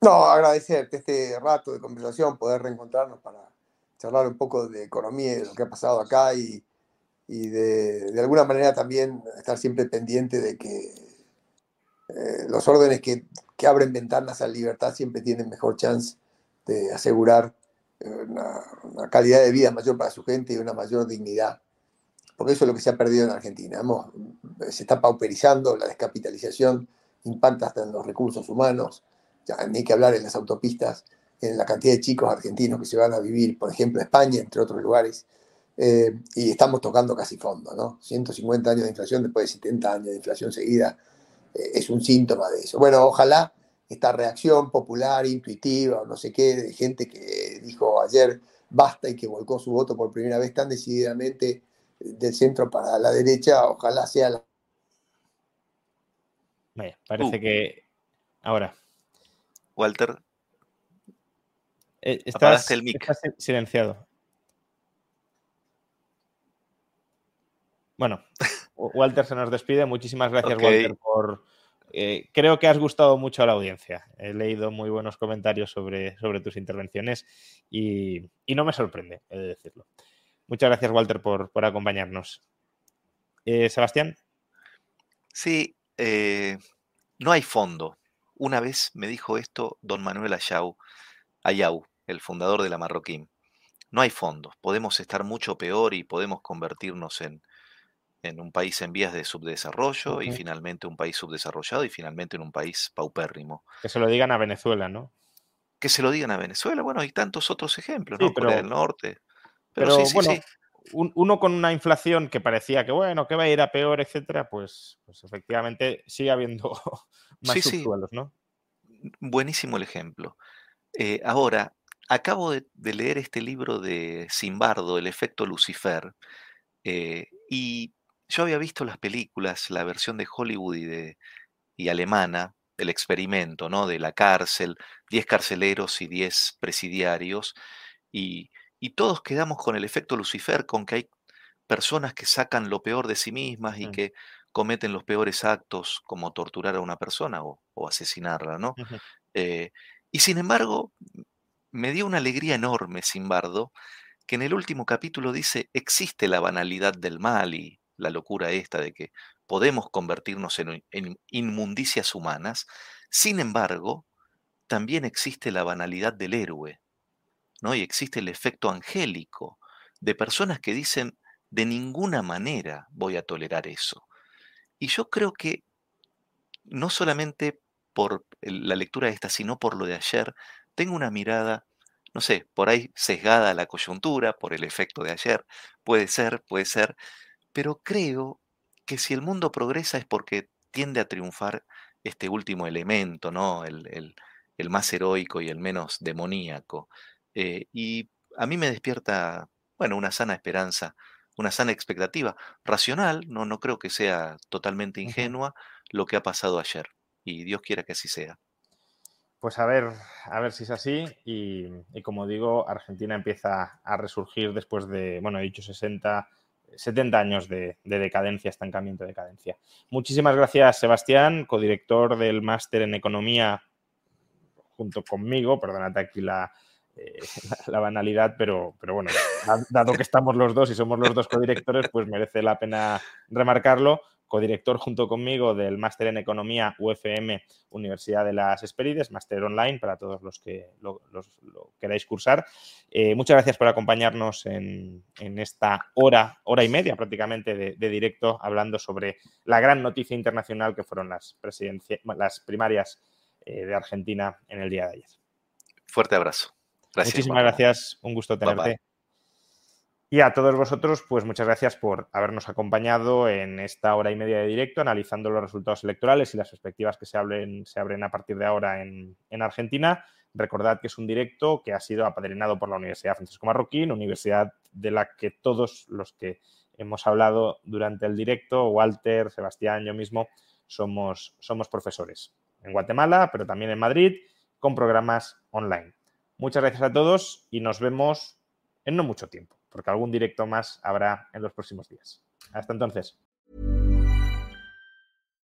No, agradecerte este rato de conversación, poder reencontrarnos para charlar un poco de economía y de lo que ha pasado acá y, de, de, alguna manera también estar siempre pendiente de que eh, los órdenes que, que, abren ventanas a la libertad siempre tienen mejor chance de asegurar eh, una, una, calidad de vida mayor para su gente y una mayor dignidad. Porque eso es lo que se ha perdido en Argentina. se está pauperizando, la descapitalización impacta hasta en los recursos humanos ni que hablar en las autopistas, en la cantidad de chicos argentinos que se van a vivir, por ejemplo, a España, entre otros lugares, eh, y estamos tocando casi fondo, ¿no? 150 años de inflación después de 70 años de inflación seguida eh, es un síntoma de eso. Bueno, ojalá esta reacción popular, intuitiva, o no sé qué, de gente que dijo ayer basta y que volcó su voto por primera vez tan decididamente del centro para la derecha, ojalá sea la... parece uh. que ahora Walter. Eh, estás, el mic. silenciado. Bueno, [LAUGHS] Walter se nos despide. Muchísimas gracias, Walter, por. Eh, creo que has gustado mucho a la audiencia. He leído muy buenos comentarios sobre, sobre tus intervenciones y, no me sorprende, he de decirlo. Muchas gracias, Walter, por, acompañarnos. Eh, Sebastián. Sí, no hay fondo una vez me dijo esto don Manuel Ayau, Ayau, el fundador de la Marroquín. No hay fondos, podemos estar mucho peor y podemos convertirnos en, en un país en vías de subdesarrollo y finalmente un país subdesarrollado y finalmente en un país paupérrimo. Que se lo digan a Venezuela, ¿no? que se lo digan a Venezuela. Bueno, hay tantos otros ejemplos, ¿no? Sí, pero- Corea del Norte. Pero, Pero, sí, sí, bueno, sí. Un- uno con una inflación que parecía que, bueno, que va a ir a peor, etcétera, pues, pues efectivamente sigue habiendo [LAUGHS] más Sí, subsuelos, ¿no? Buenísimo el ejemplo. Eh, ahora, acabo de, de leer este libro de Simbardo, El efecto Lucifer, eh, y yo había visto las películas, la versión de Hollywood y, de, y alemana, del experimento, ¿no? De la cárcel, 10 carceleros y 10 presidiarios, y, y todos quedamos con el efecto Lucifer, con que hay personas que sacan lo peor de sí mismas y Mm. que cometen los peores actos, como torturar a una persona o, o asesinarla, ¿no? Eh, y sin embargo, me dio una alegría enorme, Simbardo, que en el último capítulo dice, existe la banalidad del mal y la locura esta de que podemos convertirnos en, en inmundicias humanas, sin embargo, también existe la banalidad del héroe, ¿no? Y existe el efecto angélico de personas que dicen, de ninguna manera voy a tolerar eso. Y yo creo que no solamente por la lectura de esta, sino por lo de ayer, tengo una mirada, no sé, por ahí sesgada a la coyuntura, por el efecto de ayer, puede ser, puede ser, pero creo que si el mundo progresa es porque tiende a triunfar este último elemento, ¿no? El, el- el más heroico y el menos demoníaco. Eh, y a mí me despierta, bueno, una sana esperanza, una sana expectativa, racional, no, no creo que sea totalmente ingenua lo que ha pasado ayer. Y Dios quiera que así sea. Pues a ver, a ver si es así. Y, y como digo, Argentina empieza a resurgir después de, bueno, he dicho 60, 70 años de, de decadencia, estancamiento, decadencia. Muchísimas gracias, Sebastián, codirector del máster en economía junto conmigo. Perdónate aquí la, eh, [LAUGHS] la, banalidad, pero, pero bueno, da- dado que estamos los dos y somos los dos codirectores, pues merece la pena remarcarlo. Codirector junto conmigo del máster en economía UFM Universidad de las Hespérides, máster online para todos los que lo, queráis cursar. Eh, muchas gracias por acompañarnos en, esta hora, hora y media prácticamente de, directo, hablando sobre la gran noticia internacional que fueron las primarias eh, de Argentina en el día de ayer. Fuerte abrazo. Gracias. Muchísimas gracias, un gusto tenerte. Y a todos vosotros, pues muchas gracias por habernos acompañado en esta hora y media de directo, analizando los resultados electorales y las perspectivas que se, hablen, se abren a partir de ahora en, en Argentina. Recordad que es un directo que ha sido apadrinado por la Universidad Francisco Marroquín, universidad de la que todos los que hemos hablado durante el directo, Walter, Sebastián, yo mismo, somos, somos profesores en Guatemala, pero también en Madrid, con programas online. Muchas gracias a todos y nos vemos en no mucho tiempo, porque algún directo más habrá en los próximos días. Hasta entonces.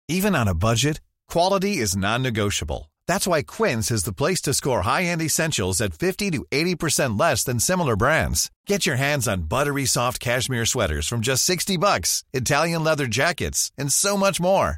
Even on a budget, quality is non-negotiable. That's why Quince is the place to score high-end essentials at 50 to 80% less than similar brands. Get your hands on buttery soft cashmere sweaters from just 60 bucks, Italian leather jackets, and so much more.